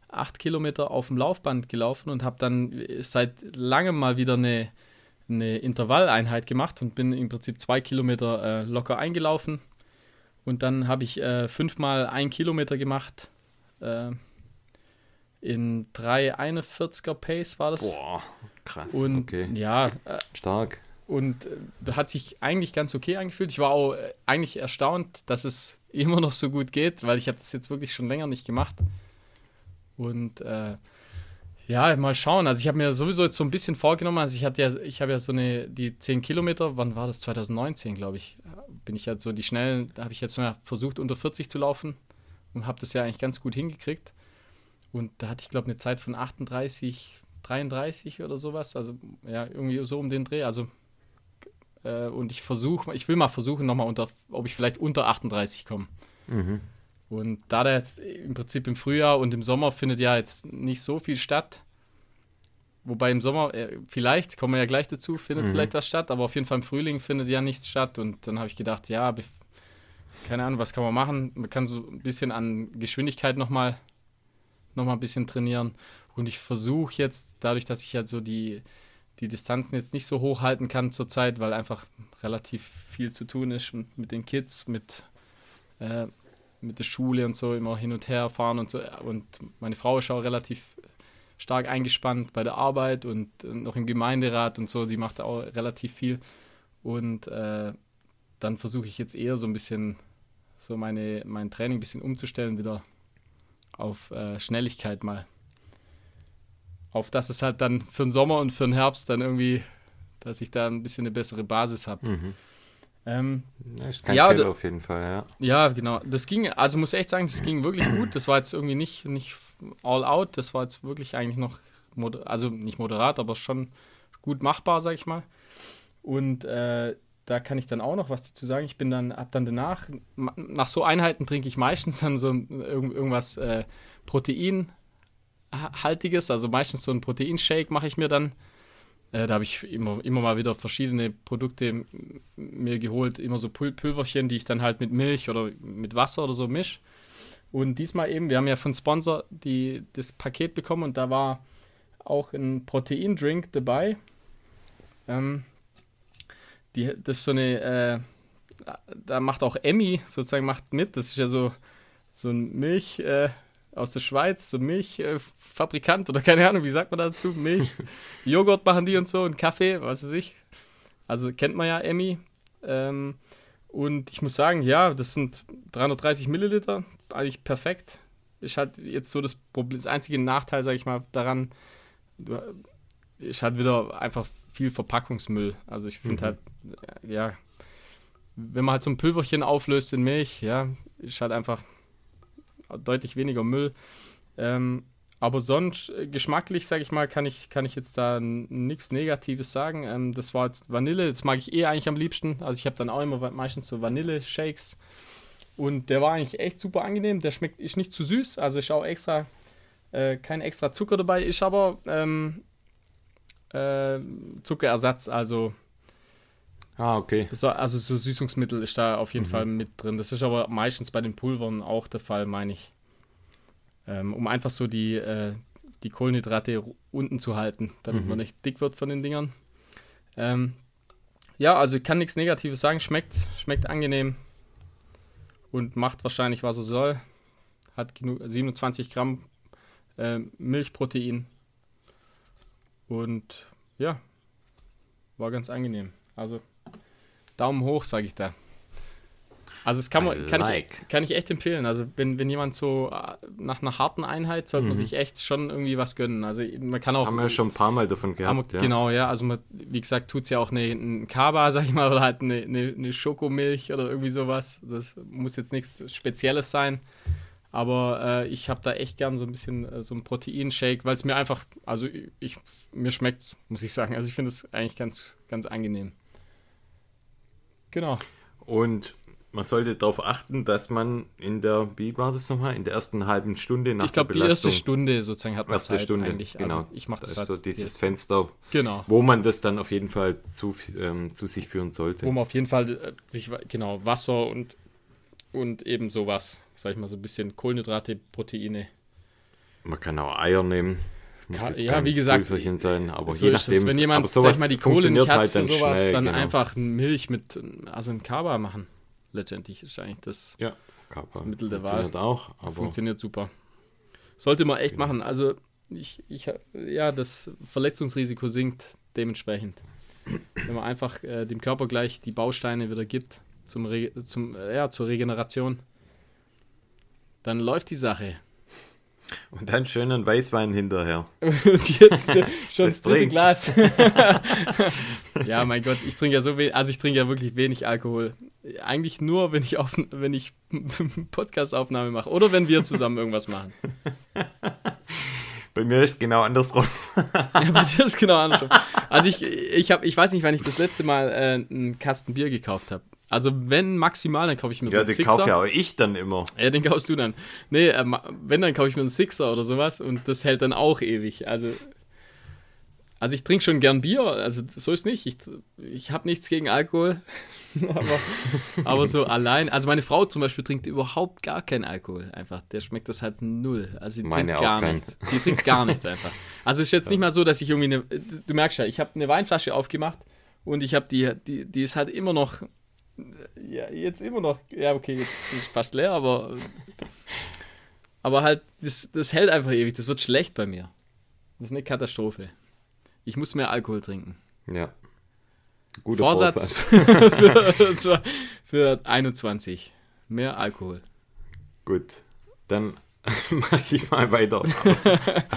acht Kilometer auf dem Laufband gelaufen und habe dann äh, seit langem mal wieder eine, eine Intervalleinheit gemacht und bin im Prinzip zwei Kilometer äh, locker eingelaufen. Und dann habe ich äh, fünfmal ein Kilometer gemacht. Äh, in 3,41er Pace war das. Boah, krass. Und okay, ja, äh, stark. und äh, da hat sich eigentlich ganz okay angefühlt. Ich war auch äh, eigentlich erstaunt, dass es immer noch so gut geht, weil ich habe das jetzt wirklich schon länger nicht gemacht. Und äh, ja, mal schauen. Also ich habe mir sowieso jetzt so ein bisschen vorgenommen. Also ich hatte ja, ich habe ja so eine, die 10 Kilometer, wann war das? 2019, glaube ich. Bin ich ja so die schnellen, da habe ich jetzt mal versucht, unter 40 zu laufen und habe das ja eigentlich ganz gut hingekriegt. Und da hatte ich, glaube eine Zeit von 38, 33 oder sowas. Also ja, irgendwie so um den Dreh. Also äh, und ich versuche, ich will mal versuchen, nochmal unter, ob ich vielleicht unter 38 komme. Mhm. Und da da jetzt im Prinzip im Frühjahr und im Sommer findet ja jetzt nicht so viel statt. Wobei im Sommer, äh, vielleicht, kommen wir ja gleich dazu, findet Mhm. vielleicht was statt, aber auf jeden Fall im Frühling findet ja nichts statt. Und dann habe ich gedacht, ja, keine Ahnung, was kann man machen? Man kann so ein bisschen an Geschwindigkeit nochmal noch mal ein bisschen trainieren. Und ich versuche jetzt, dadurch, dass ich halt so die, die Distanzen jetzt nicht so hoch halten kann zurzeit, weil einfach relativ viel zu tun ist mit den Kids, mit, äh, mit der Schule und so immer hin und her fahren und so. Und meine Frau ist auch relativ stark eingespannt bei der Arbeit und noch im Gemeinderat und so. Sie macht auch relativ viel. Und äh, dann versuche ich jetzt eher so ein bisschen so meine, mein Training ein bisschen umzustellen, wieder auf äh, Schnelligkeit mal. Auf dass es halt dann für den Sommer und für den Herbst dann irgendwie, dass ich da ein bisschen eine bessere Basis habe. Mhm. Ähm, ist kein Ja, Fehler auf jeden Fall, ja. ja, genau. Das ging, also muss ich echt sagen, das ging wirklich gut. Das war jetzt irgendwie nicht, nicht all out. Das war jetzt wirklich eigentlich noch also nicht moderat, aber schon gut machbar, sag ich mal. Und äh, da kann ich dann auch noch was dazu sagen. Ich bin dann, ab dann danach, nach so Einheiten trinke ich meistens dann so irgendwas äh, Proteinhaltiges, also meistens so ein Proteinshake mache ich mir dann. Äh, da habe ich immer, immer mal wieder verschiedene Produkte mir geholt, immer so Pul Pulverchen, die ich dann halt mit Milch oder mit Wasser oder so mische. Und diesmal eben, wir haben ja von Sponsor die, das Paket bekommen und da war auch ein Proteindrink dabei. Ähm, die, das ist so eine, äh, da macht auch Emmy sozusagen macht mit. Das ist ja so, so ein Milch äh, aus der Schweiz, so Milchfabrikant oder keine Ahnung, wie sagt man dazu? Milch, Joghurt machen die und so und Kaffee, was weiß ich. Also kennt man ja Emmy. Ähm, und ich muss sagen, ja, das sind 330 Milliliter, eigentlich perfekt. Ist halt jetzt so das Problem, das einzige Nachteil, sage ich mal, daran, ist halt wieder einfach viel Verpackungsmüll. Also ich finde mhm. halt, ja, wenn man halt so ein Pülverchen auflöst in Milch, ja, ist halt einfach deutlich weniger Müll. Ähm, aber sonst, äh, geschmacklich, sage ich mal, kann ich, kann ich jetzt da nichts Negatives sagen. Ähm, das war jetzt Vanille, das mag ich eh eigentlich am liebsten. Also ich habe dann auch immer meistens so Vanille-Shakes. Und der war eigentlich echt super angenehm. Der schmeckt, ist nicht zu süß, also ist auch extra, äh, kein extra Zucker dabei, ist aber ähm, äh, Zuckerersatz, also. Ah, okay. Das, also so Süßungsmittel ist da auf jeden mhm. Fall mit drin. Das ist aber meistens bei den Pulvern auch der Fall, meine ich. Ähm, um einfach so die, äh, die Kohlenhydrate unten zu halten, damit mhm. man nicht dick wird von den Dingern. Ähm, ja, also ich kann nichts Negatives sagen. Schmeckt, schmeckt angenehm und macht wahrscheinlich, was er soll. Hat genug, 27 Gramm äh, Milchprotein und ja, war ganz angenehm. Also Daumen hoch, sage ich da. Also es kann, man, kann, like. ich, kann ich echt empfehlen. Also wenn, wenn jemand so äh, nach einer harten Einheit, sollte mhm. man sich echt schon irgendwie was gönnen. Also man kann auch... Haben wir schon ein paar Mal davon gehabt, ja. Genau, ja. Also man, wie gesagt, tut es ja auch eine, ein Kaba, sag ich mal, oder halt eine, eine, eine Schokomilch oder irgendwie sowas. Das muss jetzt nichts Spezielles sein. Aber äh, ich habe da echt gern so ein bisschen äh, so ein Proteinshake, weil es mir einfach, also ich, mir schmeckt muss ich sagen. Also ich finde es eigentlich ganz, ganz angenehm. Genau. Und man sollte darauf achten, dass man in der, wie war das nochmal, in der ersten halben Stunde nach ich glaub, der Belastung... Ich glaube, die erste Stunde sozusagen hat man erste Zeit Stunde, eigentlich. Also genau. ich mache das, das halt so dieses hier. Fenster, genau. wo man das dann auf jeden Fall zu, ähm, zu sich führen sollte. Wo man auf jeden Fall äh, sich, genau, Wasser und, und eben sowas sag ich mal, so ein bisschen Kohlenhydrate, Proteine. Man kann auch Eier nehmen. Muss ja, wie gesagt, sein, aber so je nachdem. Das, wenn jemand, sag ich mal, die Kohle nicht hat halt für sowas, schnell, dann genau. einfach Milch mit, also ein Kaba machen. Letztendlich ist eigentlich das, ja, das Mittel der Wahl. auch, funktioniert super. Sollte man echt genau. machen. Also ich, ich, ja, das Verletzungsrisiko sinkt dementsprechend. Wenn man einfach äh, dem Körper gleich die Bausteine wieder gibt zum, Re zum äh, ja, zur Regeneration dann läuft die Sache. Und dann schönen Weißwein hinterher. Und jetzt äh, schon das, das dritte Glas. ja, mein Gott, ich trinke ja so wenig, also ich trinke ja wirklich wenig Alkohol. Eigentlich nur, wenn ich, auf, wenn ich Podcast-Aufnahme mache oder wenn wir zusammen irgendwas machen. Bei mir ist genau andersrum. ja, bei dir ist genau andersrum. Also ich, ich, hab, ich weiß nicht, wann ich das letzte Mal äh, einen Kasten Bier gekauft habe. Also wenn maximal, dann kaufe ich mir ja, so einen Sixer. Ja, den kaufe ja auch ich dann immer. Ja, den kaufst du dann. Nee, äh, wenn, dann kaufe ich mir einen Sixer oder sowas und das hält dann auch ewig. Also, also ich trinke schon gern Bier, also so ist nicht. Ich, ich habe nichts gegen Alkohol, aber, aber so allein. Also meine Frau zum Beispiel trinkt überhaupt gar keinen Alkohol. Einfach, der schmeckt das halt null. Also die meine trinkt gar nichts. Die trinkt gar nichts einfach. Also es ist jetzt ja. nicht mal so, dass ich irgendwie eine, du merkst ja, ich habe eine Weinflasche aufgemacht und ich habe die, die, die ist halt immer noch ja, jetzt immer noch. Ja, okay, jetzt ist es fast leer, aber. Aber halt, das, das hält einfach ewig. Das wird schlecht bei mir. Das ist eine Katastrophe. Ich muss mehr Alkohol trinken. Ja. Guter Vorsatz, Vorsatz. für, für 21. Mehr Alkohol. Gut. Dann mache ich mal weiter.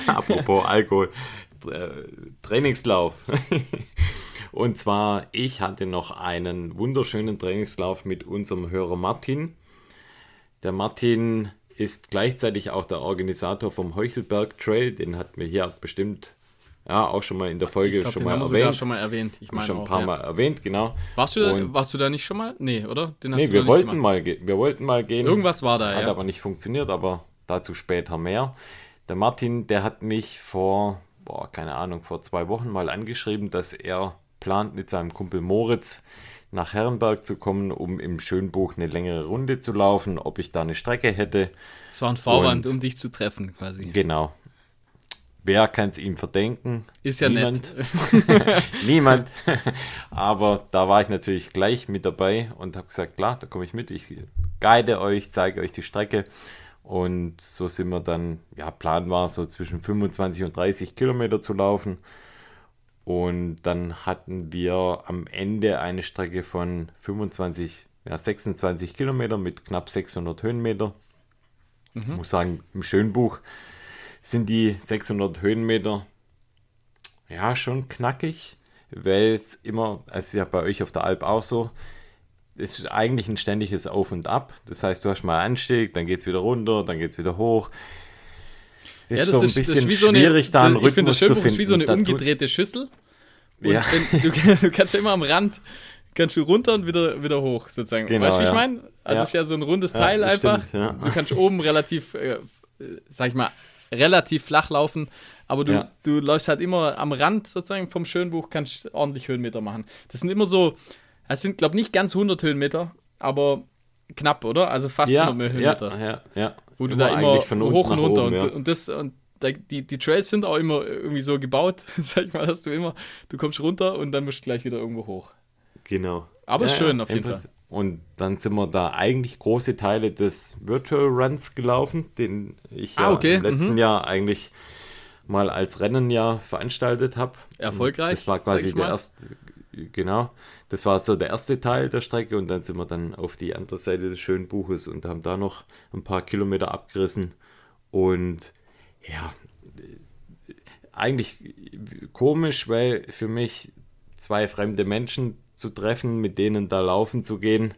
Apropos Alkohol. Trainingslauf. Und zwar, ich hatte noch einen wunderschönen Trainingslauf mit unserem Hörer Martin. Der Martin ist gleichzeitig auch der Organisator vom Heuchelberg Trail. Den hat mir hier bestimmt ja auch schon mal in der Folge glaub, schon mal erwähnt. schon mal erwähnt. Ich meine schon ein paar ja. Mal erwähnt, genau. Warst du, da, Und- warst du da nicht schon mal? Nee, oder? Den Nee, wir wollten mal, wir wollten mal gehen. Irgendwas war da, Hat ja. aber nicht funktioniert, aber dazu später mehr. Der Martin, der hat mich vor, boah, keine Ahnung, vor zwei Wochen mal angeschrieben, dass er plant, mit seinem Kumpel Moritz nach Herrenberg zu kommen, um im Schönbuch eine längere Runde zu laufen, ob ich da eine Strecke hätte. Es war ein Vorwand, Und- um dich zu treffen, quasi. Genau. Wer kann es ihm verdenken? Ist ja Niemand. nett. Niemand. Aber da war ich natürlich gleich mit dabei und habe gesagt, klar, da komme ich mit. Ich guide euch, zeige euch die Strecke. Und so sind wir dann, ja, Plan war so zwischen 25 und 30 Kilometer zu laufen. Und dann hatten wir am Ende eine Strecke von 25, ja, 26 Kilometer mit knapp 600 Höhenmeter. Ich muss sagen, im Schönbuch sind die 600 Höhenmeter ja schon knackig, weil es immer, also ist ja bei euch auf der Alp auch so, es ist eigentlich ein ständiges Auf und Ab. Das heißt, du hast mal einen Anstieg, dann geht es wieder runter, dann geht es wieder hoch. Das Ja, ist so ein bisschen wie so eine- schwierig, da einen Ich finde, Rhythmus das zu Schönbuch finden. ist wie so eine umgedrehte Schüssel. Und Ja. wenn, du, du kannst ja immer am Rand, kannst du runter und wieder, wieder hoch, sozusagen. Genau, weißt du, wie ich ja. meine? Also Ja. es ist ja so ein rundes Ja, Teil das einfach. stimmt, ja. Du kannst oben relativ, äh, sag ich mal, relativ flach laufen, aber du, Ja. du läufst halt immer am Rand sozusagen vom Schönbuch, kannst ordentlich Höhenmeter machen. Das sind immer so, es sind, glaube ich, nicht ganz 100 Höhenmeter, aber knapp, oder? Also fast ja, 100 ja, Höhenmeter. ja, ja. Wo du da immer hoch und runter oben, und, ja. und das und die, die Trails sind auch immer irgendwie so gebaut, sag ich mal, dass du immer, du kommst runter und dann musst du gleich wieder irgendwo hoch. Genau. Aber ist schön auf im jeden Fall. Und dann sind wir da eigentlich große Teile des Virtual Runs gelaufen, den ich ja Ah, okay, im letzten mhm. Jahr eigentlich mal als Rennen ja veranstaltet habe. Erfolgreich, Das war quasi der erste, genau, das war so der erste Teil der Strecke und dann sind wir dann auf die andere Seite des schönen Buches und haben da noch ein paar Kilometer abgerissen und ja, eigentlich komisch, weil für mich zwei fremde Menschen zu treffen, mit denen da laufen zu gehen.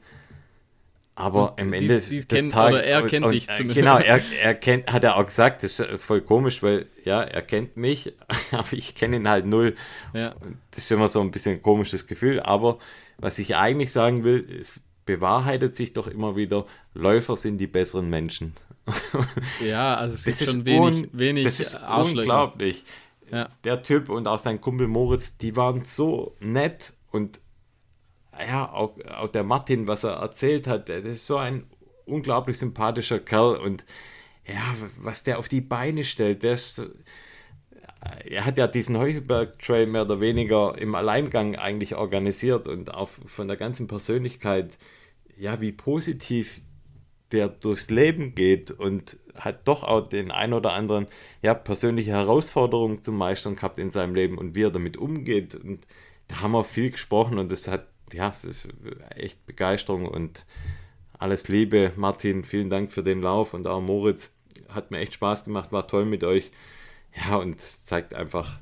Aber Und am Ende die des Tages. oder er kennt dich äh, zumindest. Genau, er, er kennt, hat er auch gesagt, das ist voll komisch, weil ja, er kennt mich, aber ich kenne ihn halt null. Ja. Das ist immer so ein bisschen ein komisches Gefühl. Aber was ich eigentlich sagen will, es bewahrheitet sich doch immer wieder, Läufer sind die besseren Menschen. ja, also es Das ist, schon wenig, wenig das ist unglaublich. Ja. Der Typ und auch sein Kumpel Moritz, die waren so nett und ja, auch, auch der Martin, was er erzählt hat, das ist so ein unglaublich sympathischer Kerl und ja, was der auf die Beine stellt, der ist, er hat ja diesen Heuchelberg-Trail mehr oder weniger im Alleingang eigentlich organisiert und auch von der ganzen Persönlichkeit, ja, wie positiv der durchs Leben geht und hat doch auch den ein oder anderen ja, persönliche Herausforderungen zu meistern gehabt in seinem Leben und wie er damit umgeht. Und da haben wir viel gesprochen und das hat, ja, das ist echt Begeisterung und alles Liebe. Martin, vielen Dank für den Lauf und auch Moritz. Hat mir echt Spaß gemacht, war toll mit euch. Ja, und es zeigt einfach,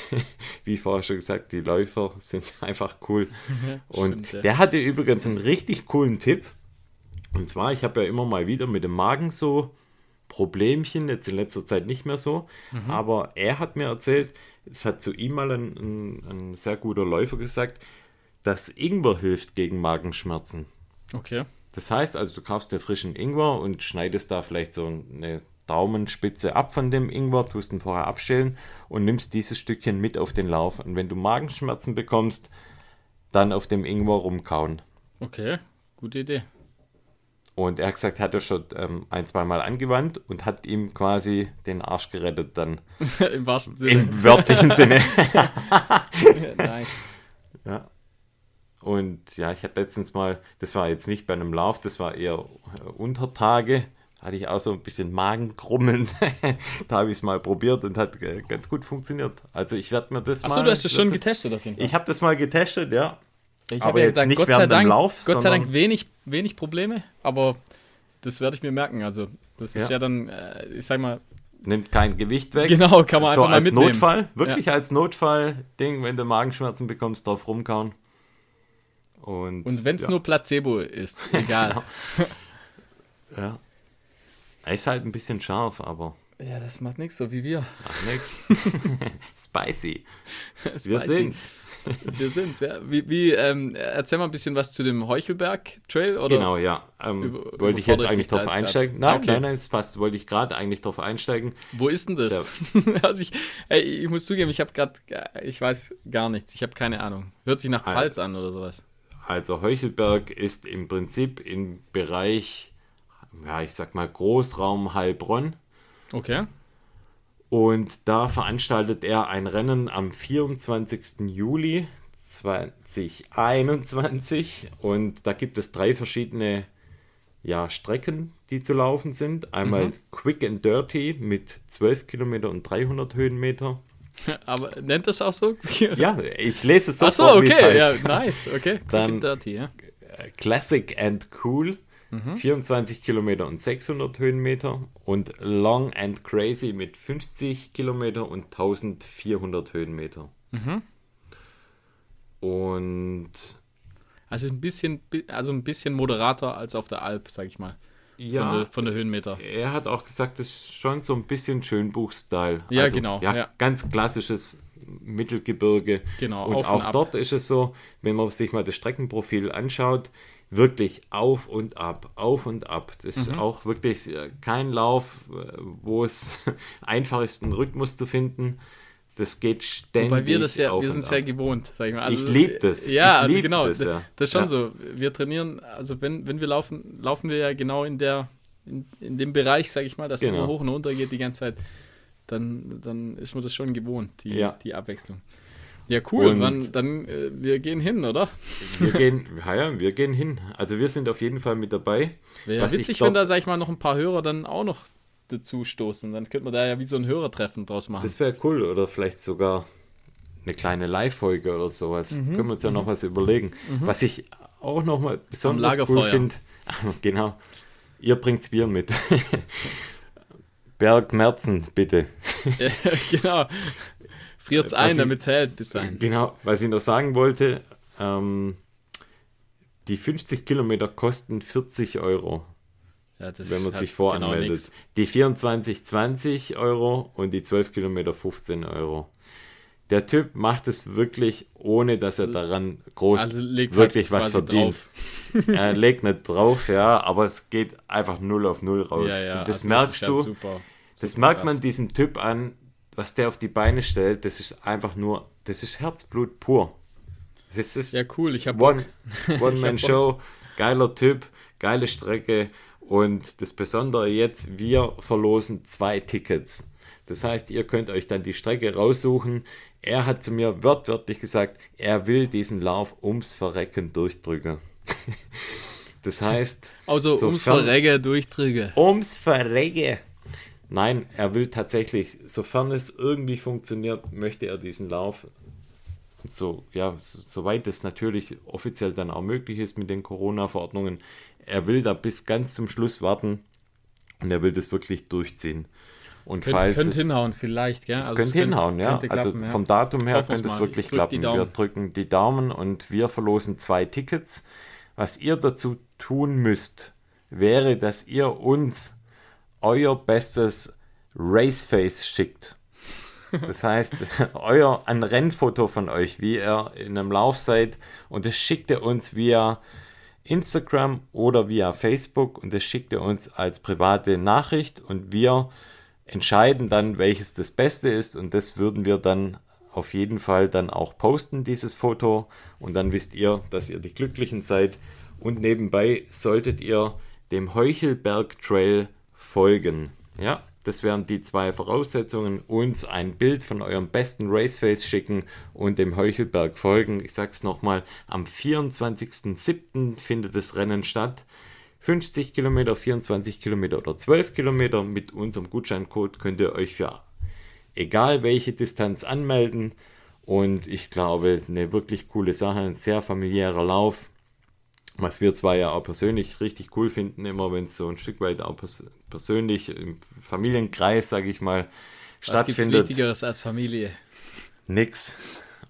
wie vorher schon gesagt, die Läufer sind einfach cool. Und Stimmt, ja. der hatte übrigens einen richtig coolen Tipp. Und zwar, ich habe ja immer mal wieder mit dem Magen so Problemchen, jetzt in letzter Zeit nicht mehr so. Mhm. Aber er hat mir erzählt, es hat zu ihm mal ein, ein, ein sehr guter Läufer gesagt, dass Ingwer hilft gegen Magenschmerzen. Okay. Das heißt also, du kaufst dir frischen Ingwer und schneidest da vielleicht so eine Daumenspitze ab von dem Ingwer, tust ihn vorher abschälen und nimmst dieses Stückchen mit auf den Lauf. Und wenn du Magenschmerzen bekommst, dann auf dem Ingwer rumkauen. Okay. Gute Idee. Und er hat gesagt, hat er schon ähm, ein, zwei Mal angewandt und hat ihm quasi den Arsch gerettet dann. Im wahrsten Sinne. Im wörtlichen Sinne. nice. Ja. Und ja, ich hatte letztens mal, das war jetzt nicht bei einem Lauf, das war eher äh, Untertage. Hatte ich auch so ein bisschen Magenkrummeln. da habe ich es mal probiert und hat äh, ganz gut funktioniert. Also ich werde mir das Achso, mal. du hast das schon getestet auf jeden Fall. Ich habe das mal getestet, ja. Ich aber habe ja jetzt gesagt, nicht Gott sei während dem Dank, Lauf, Gott sei Dank wenig, wenig Probleme, aber das werde ich mir merken. Also, das ist Ja. ja, dann, äh, ich sag mal, Nimmt kein Gewicht weg. Genau, kann man so einfach mal als mitnehmen. Notfall, wirklich als Notfall-Ding, wenn du Magenschmerzen bekommst, drauf rumkauen. Und, und wenn es ja. nur Placebo ist, egal. Ja. Er ist halt ein bisschen scharf, aber Ja, das macht nichts, so wie wir. Macht nix. Spicy. Wir sind's. Wir sind's, ja. Wie, wie ähm, erzähl mal ein bisschen was zu dem Heuchelberg-Trail, oder? Genau, ja. Ähm, Über- wollte ich jetzt ich eigentlich drauf einsteigen? Nein, Okay. nein, nein, es passt. Wollte ich gerade eigentlich drauf einsteigen. Wo ist denn das? also ich, ey, ich muss zugeben, ich habe gerade, ich weiß gar nichts. Ich habe keine Ahnung. Hört sich nach. Pfalz an oder sowas. Also Heuchelberg ist im Prinzip im Bereich, ja, ich sag mal Großraum Heilbronn. Okay. Und da veranstaltet er ein Rennen am 24. Juli 2021. Und da gibt es drei verschiedene ja, Strecken, die zu laufen sind. Einmal Mhm. Quick and Dirty mit 12 Kilometer und 300 Höhenmeter. Aber nennt das auch so? Ja, ich lese es so, Ach so, vor, wie es okay, ja, nice, okay. Quick Dann- and dirty, ja. Classic and Cool, Mhm. 24 Kilometer und 600 Höhenmeter. Und Long and Crazy mit 50 Kilometer und 1400 Höhenmeter. Mhm. Und Also ein bisschen, also ein bisschen moderater als auf der Alp, sag ich mal. Von, ja, der, von der Höhenmeter. er hat auch gesagt, das ist schon so ein bisschen Schönbuch-Style. Ja, genau, Ja, ja. Ganz klassisches Mittelgebirge. Genau, und auch ab. dort ist es so, wenn man sich mal das Streckenprofil anschaut, wirklich auf und ab, auf und ab. Das Mhm. ist auch wirklich äh, kein Lauf, äh, wo es einfach ist, einen Rhythmus zu finden. Das geht ständig Wobei wir das ja, wir sind es ja gewohnt, sag ich mal. Also, Ich lieb das. Ja, Ich also genau. das, ja. das ist schon Ja. so. Wir trainieren, also wenn, wenn wir laufen, laufen wir ja genau in der, in, in dem Bereich, sag ich mal, dass es Genau. immer hoch und runter geht die ganze Zeit. Dann, dann ist man das schon gewohnt, die, Ja. die Abwechslung. Ja, cool. Und- Dann, dann äh, wir gehen hin, oder? Wir gehen, ja, wir gehen hin. Also wir sind auf jeden Fall mit dabei. Wäre ja witzig, dort- wenn da, sag ich mal, noch ein paar Hörer dann auch noch dazu stoßen. Dann könnte man da ja wie so ein Hörertreffen draus machen. Das wäre cool. Oder vielleicht sogar eine kleine Live-Folge oder sowas. Mhm. Können wir uns ja noch was überlegen. Was ich auch noch mal besonders cool finde. Genau. Ihr bringt's Bier mit. Berg Merzen, bitte. Ja, genau. Friert's Was ein, ich- damit es hält bis dahin. Genau, was ich noch sagen wollte, ähm, die 50 Kilometer kosten 40 Euro, Ja, das wenn man sich halt voranmeldet. Genau die 24 20 Euro und die 12 Kilometer 15 Euro. Der Typ macht es wirklich, ohne dass er daran groß Also legt wirklich halt was verdient. er legt nicht drauf, ja, aber es geht einfach null auf null raus. Ja, ja, das also merkst ja du, super, das super merkt krass. man diesem Typ an, was der auf die Beine stellt. Das ist einfach nur, das ist Herzblut pur. Das ist Ja, cool, ich habe One, Bock. One-Man-Show, geiler Typ, geile Strecke. Und das Besondere jetzt, wir verlosen zwei Tickets. Das heißt, ihr könnt euch dann die Strecke raussuchen. Er hat zu mir wörtwörtlich gesagt, er will diesen Lauf ums Verrecken durchdrücken. Das heißt, Also ums sofern- Verregge durchdrücke. ums Verrecken. Nein, er will tatsächlich, sofern es irgendwie funktioniert, möchte er diesen Lauf, so, ja, so, soweit es natürlich offiziell dann auch möglich ist mit den Corona-Verordnungen, er will da bis ganz zum Schluss warten und er will das wirklich durchziehen. Und Könnt, falls könnt es, hinhauen vielleicht, ja. es Also könnte hinhauen, ja. könnte also klappen, ja. vom Datum her könnte es wirklich klappen. Wir drücken die Daumen und wir verlosen zwei Tickets. Was ihr dazu tun müsst, wäre, dass ihr uns euer bestes Raceface schickt. Das heißt, euer ein Rennfoto von euch, wie ihr in einem Lauf seid, und das schickt ihr uns via Instagram oder via Facebook. Und das schickt ihr uns als private Nachricht. Und wir entscheiden dann, welches das Beste ist. Und das würden wir dann auf jeden Fall dann auch posten, dieses Foto. Und dann wisst ihr, dass ihr die Glücklichen seid. Und nebenbei solltet ihr dem Heuchelberg Trail folgen. Ja, das wären die zwei Voraussetzungen. Uns ein Bild von eurem besten Raceface schicken und dem Heuchelberg folgen. Ich sag's nochmal, am 24.07. findet das Rennen statt. 50 Kilometer, 24 Kilometer oder 12 Kilometer. Mit unserem Gutscheincode könnt ihr euch für egal welche Distanz anmelden. Und ich glaube, eine wirklich coole Sache, ein sehr familiärer Lauf. Was wir zwar ja auch persönlich richtig cool finden, immer wenn es so ein Stück weit auch pers persönlich im Familienkreis, sage ich mal, Was gibt's stattfindet. Wichtigeres als Familie? Nix.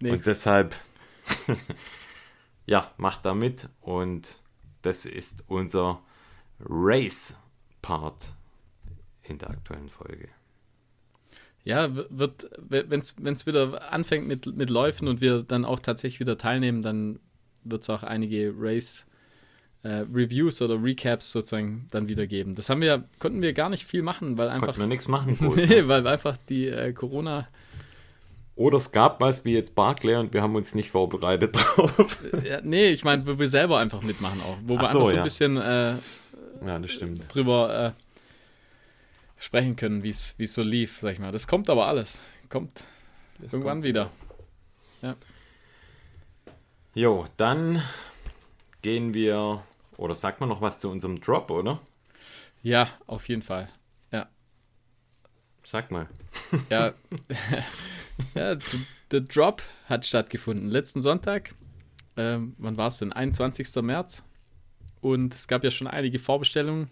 Nix. Und deshalb, ja, macht da mit. Und das ist unser Race-Part in der aktuellen Folge. ja, wird, wenn es wieder anfängt mit, mit Läufen und wir dann auch tatsächlich wieder teilnehmen, dann wird es auch einige Race äh, Reviews oder Recaps sozusagen dann wieder geben. Das haben wir, konnten wir gar nicht viel machen, weil einfach. Konnten wir nichts machen, groß, nee, weil einfach die äh, Corona. Oder es gab was wie jetzt Barclay und wir haben uns nicht vorbereitet drauf. ja, nee, ich meine, wo wir selber einfach mitmachen auch. Wo wir so, einfach so ja. ein bisschen äh, ja, das stimmt. drüber äh, sprechen können, wie es so lief, sag ich mal. Das kommt aber alles. Kommt das irgendwann kommt. wieder. Ja. Jo, dann gehen wir, oder sagt man noch was zu unserem Drop, oder? Ja, auf jeden Fall. Ja. Sag mal. Ja, ja der Drop hat stattgefunden. Letzten Sonntag, ähm, wann war es denn? 21. März. Und es gab ja schon einige Vorbestellungen.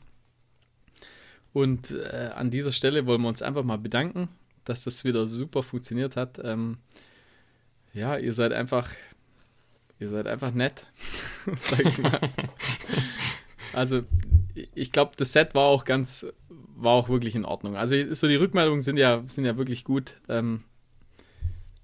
Und äh, an dieser Stelle wollen wir uns einfach mal bedanken, dass das wieder super funktioniert hat. Ähm, ja, ihr seid einfach, ihr seid einfach nett, sag ich mal. also, ich glaube, das Set war auch ganz, war auch wirklich in Ordnung. Also, so die Rückmeldungen sind ja, sind ja wirklich gut. Ähm,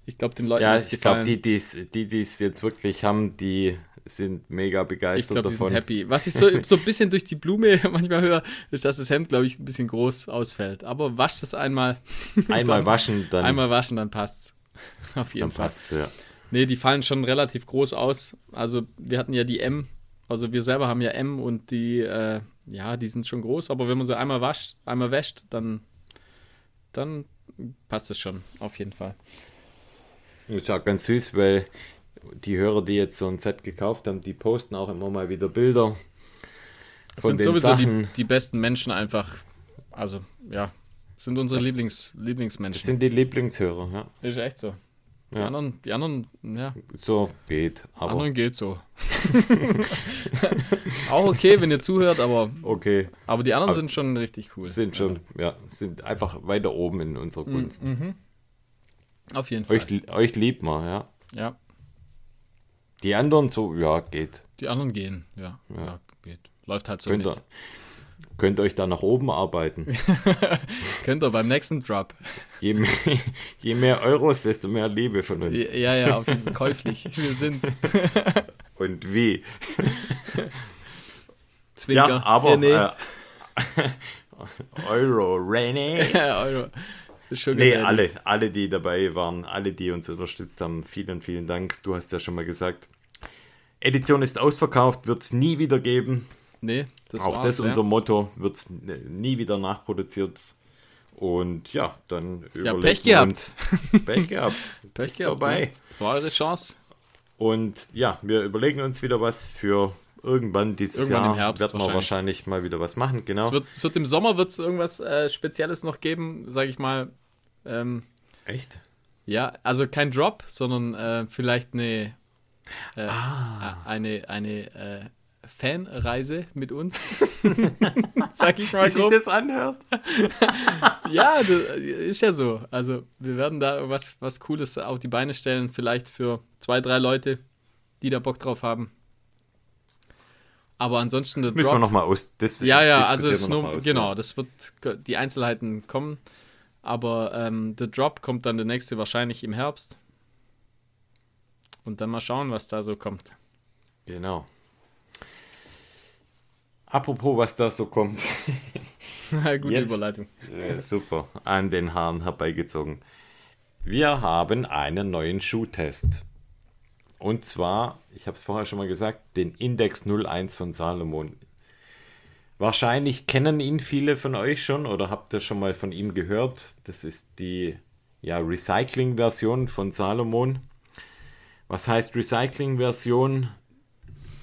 ich glaube, den Leuten. Ja, ich glaube, die, die es jetzt wirklich haben, die sind mega begeistert ich glaub, davon. Die sind happy. Was ich so, so ein bisschen durch die Blume manchmal höre, ist, dass das Hemd, glaube ich, ein bisschen groß ausfällt. Aber wascht es einmal. Einmal dann, waschen, dann. Einmal waschen, dann passt's. Auf jeden dann Fall. Passt's, ja. Nee, die fallen schon relativ groß aus. Also, wir hatten ja die M. Also, wir selber haben ja M und die, äh, ja, die sind schon groß. Aber wenn man sie einmal wascht, einmal wäscht, dann, dann passt es schon. Auf jeden Fall. Ist auch ganz süß, weil die Hörer, die jetzt so ein Set gekauft haben, die posten auch immer mal wieder Bilder von sind den sowieso Sachen. Die, die besten Menschen einfach. Also, ja, sind unsere Lieblings, Lieblingsmenschen. Das sind die Lieblingshörer, ja. Ist echt so. Die ja. anderen, die anderen, ja. So geht, aber. anderen geht so. auch okay, wenn ihr zuhört, aber. Okay. Aber die anderen aber sind schon richtig cool. Sind schon, ja. ja, sind einfach weiter oben in unserer Kunst. Mhm. Auf jeden Fall. Euch, euch liebt man, ja. Ja. Die anderen so, ja, geht. Die anderen gehen, ja. Ja, ja geht. Läuft halt so könnt nicht. Ihr, könnt euch da nach oben arbeiten. könnt ihr beim nächsten Drop. Je mehr, je mehr Euros, desto mehr Liebe von uns. Ja, ja, auf jeden Fall käuflich. Wir sind. Und wie? Zwinker. Ja, aber äh, Euro, René. Euro. Schon nee, alle, alle, die dabei waren, alle, die uns unterstützt haben, vielen, vielen Dank. Du hast ja schon mal gesagt, Edition ist ausverkauft, wird es nie wieder geben. Nee, das Auch das ist unser ja. Motto, wird es nie wieder nachproduziert. Und ja, dann ja, Pech gehabt. Pech gehabt. Pech gehabt. Vorbei. Ne? Das war eure Chance. Und ja, wir überlegen uns wieder was für irgendwann dieses irgendwann Jahr. Im Herbst werden wir wahrscheinlich. mal wieder was machen, genau. Es wird, wird im Sommer wird es irgendwas äh, Spezielles noch geben, sage ich mal. Ähm, Echt? Ja, also kein Drop, sondern äh, vielleicht eine, äh, ah. eine, eine äh, Fanreise mit uns. Sag ich mal Wie so. sich das anhört. ja, das ist ja so. Also wir werden da was, was Cooles auf die Beine stellen, vielleicht für zwei, drei Leute, die da Bock drauf haben. Aber ansonsten. Das müssen Drop, wir nochmal aus. Das ja, ja, also nur, aus, genau, das wird die Einzelheiten kommen. Aber ähm, der Drop kommt dann der nächste wahrscheinlich im Herbst. Und dann mal schauen, was da so kommt. Genau. Apropos, was da so kommt. Gute Jetzt, Überleitung. Äh, super, an den Haaren herbeigezogen. Wir haben einen neuen Schuhtest. Und zwar, ich habe es vorher schon mal gesagt, den Index 01 von Salomon. Wahrscheinlich kennen ihn viele von euch schon oder habt ihr schon mal von ihm gehört. Das ist die ja, Recycling-Version von Salomon. Was heißt Recycling-Version?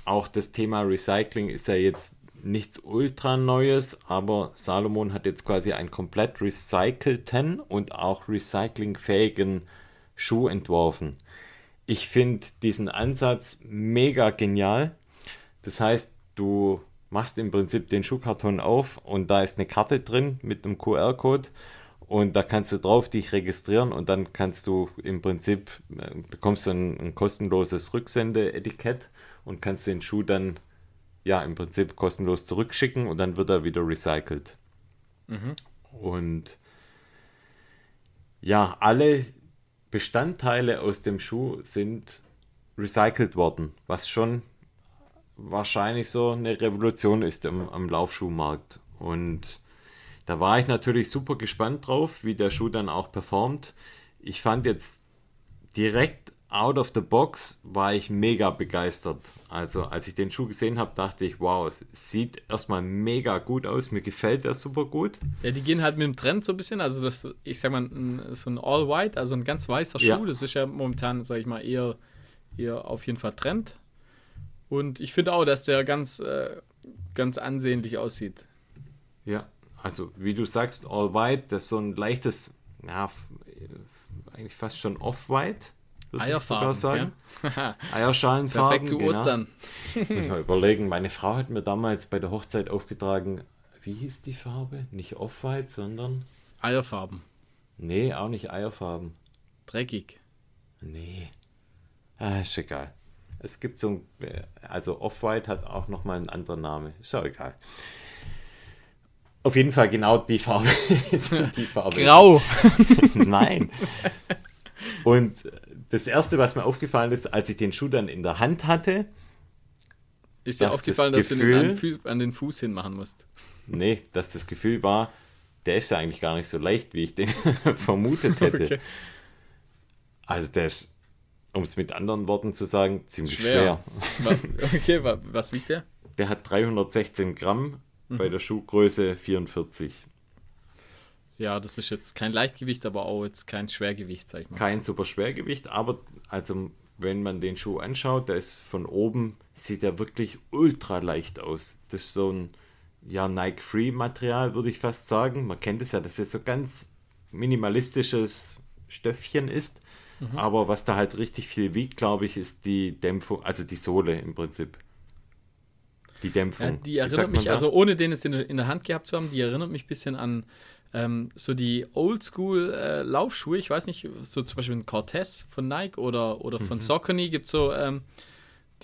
Auch das Thema Recycling ist ja jetzt nichts ultra Neues, aber Salomon hat jetzt quasi einen komplett recycelten und auch recyclingfähigen Schuh entworfen. Ich finde diesen Ansatz mega genial. Das heißt, du machst im Prinzip den Schuhkarton auf und da ist eine Karte drin mit einem QR-Code und da kannst du drauf dich registrieren und dann kannst du im Prinzip äh, bekommst du ein, ein kostenloses Rücksendeetikett und kannst den Schuh dann ja im Prinzip kostenlos zurückschicken und dann wird er wieder recycelt. Mhm. Und ja, alle Bestandteile aus dem Schuh sind recycelt worden, was schon wahrscheinlich so eine Revolution ist am, am Laufschuhmarkt. Und da war ich natürlich super gespannt drauf, wie der Schuh dann auch performt. Ich fand jetzt direkt out of the box war ich mega begeistert. Also als ich den Schuh gesehen habe, dachte ich, wow, sieht erstmal mega gut aus. Mir gefällt der super gut. Ja, die gehen halt mit dem Trend so ein bisschen. Also das, ich sag mal, so ein All White, also ein ganz weißer Schuh. Ja. Das ist ja momentan, sag ich mal, eher, eher auf jeden Fall Trend. Und ich finde auch, dass der ganz, äh, ganz ansehnlich aussieht. Ja, also wie du sagst, All White, das ist so ein leichtes, ja, eigentlich fast schon Off-White Eierfarben, sagen. Ja? Eierschalenfarben. Perfekt zu genau. Ostern. Muss mal überlegen. Meine Frau hat mir damals bei der Hochzeit aufgetragen, wie hieß die Farbe? Nicht Off-White, sondern. Eierfarben. Nee, auch nicht Eierfarben. Dreckig. Nee. Ah, ist egal. Es gibt so ein. Also Off-White hat auch nochmal einen anderen Namen. Ist auch egal. Auf jeden Fall genau die Farbe. die Farbe. Grau. Nein. Und das erste, was mir aufgefallen ist, als ich den Schuh dann in der Hand hatte, ist dir aufgefallen, das dass Gefühl, du den an, den Fuß hinmachen musst? Nee, dass das Gefühl war, der ist ja eigentlich gar nicht so leicht, wie ich den vermutet hätte. Okay. Also der ist, um es mit anderen Worten zu sagen, ziemlich schwer. schwer. okay, was wiegt der? Der hat 316 Gramm mhm. bei der Schuhgröße 44. Ja, das ist jetzt kein Leichtgewicht, aber auch jetzt kein Schwergewicht, sag ich mal. Kein super Schwergewicht, aber also wenn man den Schuh anschaut, der ist von oben, sieht er wirklich ultra leicht aus. Das ist so ein ja, Nike-Free-Material, würde ich fast sagen. Man kennt es ja, dass es so ganz minimalistisches Stöffchen ist. Mhm. Aber was da halt richtig viel wiegt, glaube ich, ist die Dämpfung, also die Sohle im Prinzip. Die Dämpfung. Ja, die erinnert mich, also ohne den jetzt in, in der Hand gehabt zu haben, die erinnert mich ein bisschen an ähm, so die Oldschool-Laufschuhe, äh, ich weiß nicht, so zum Beispiel ein Cortez von Nike oder, oder von mhm. Saucony gibt es so ähm,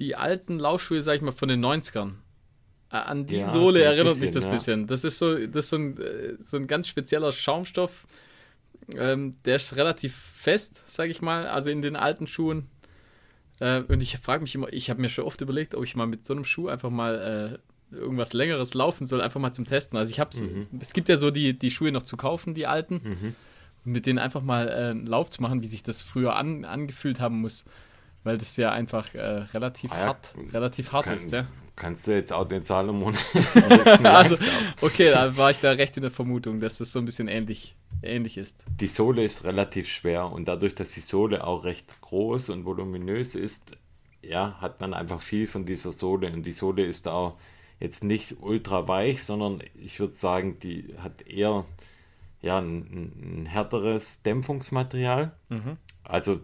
die alten Laufschuhe, sag ich mal, von den 90ern. Äh, an die ja, Sohle so erinnert bisschen, mich das ein ja. bisschen. Das ist so, das ist so ein, äh, so ein ganz spezieller Schaumstoff. Ähm, der ist relativ fest, sag ich mal, also in den alten Schuhen. Äh, und ich frage mich immer, ich habe mir schon oft überlegt, ob ich mal mit so einem Schuh einfach mal äh, irgendwas längeres laufen soll, einfach mal zum Testen. Also ich habe mhm. es gibt ja so die, die Schuhe noch zu kaufen, die alten, mhm. mit denen einfach mal äh, einen Lauf zu machen, wie sich das früher an, angefühlt haben muss, weil das ja einfach äh, relativ ah ja, hart, relativ hart kann, ist, ja. Kannst du jetzt auch den Salomon also, okay, da war ich da recht in der Vermutung, dass das so ein bisschen ähnlich, ähnlich ist. Die Sohle ist relativ schwer und dadurch, dass die Sohle auch recht groß und voluminös ist, ja, hat man einfach viel von dieser Sohle und die Sohle ist auch jetzt nicht ultra weich, sondern ich würde sagen, die hat eher ja, ein, ein härteres Dämpfungsmaterial. Mhm. Also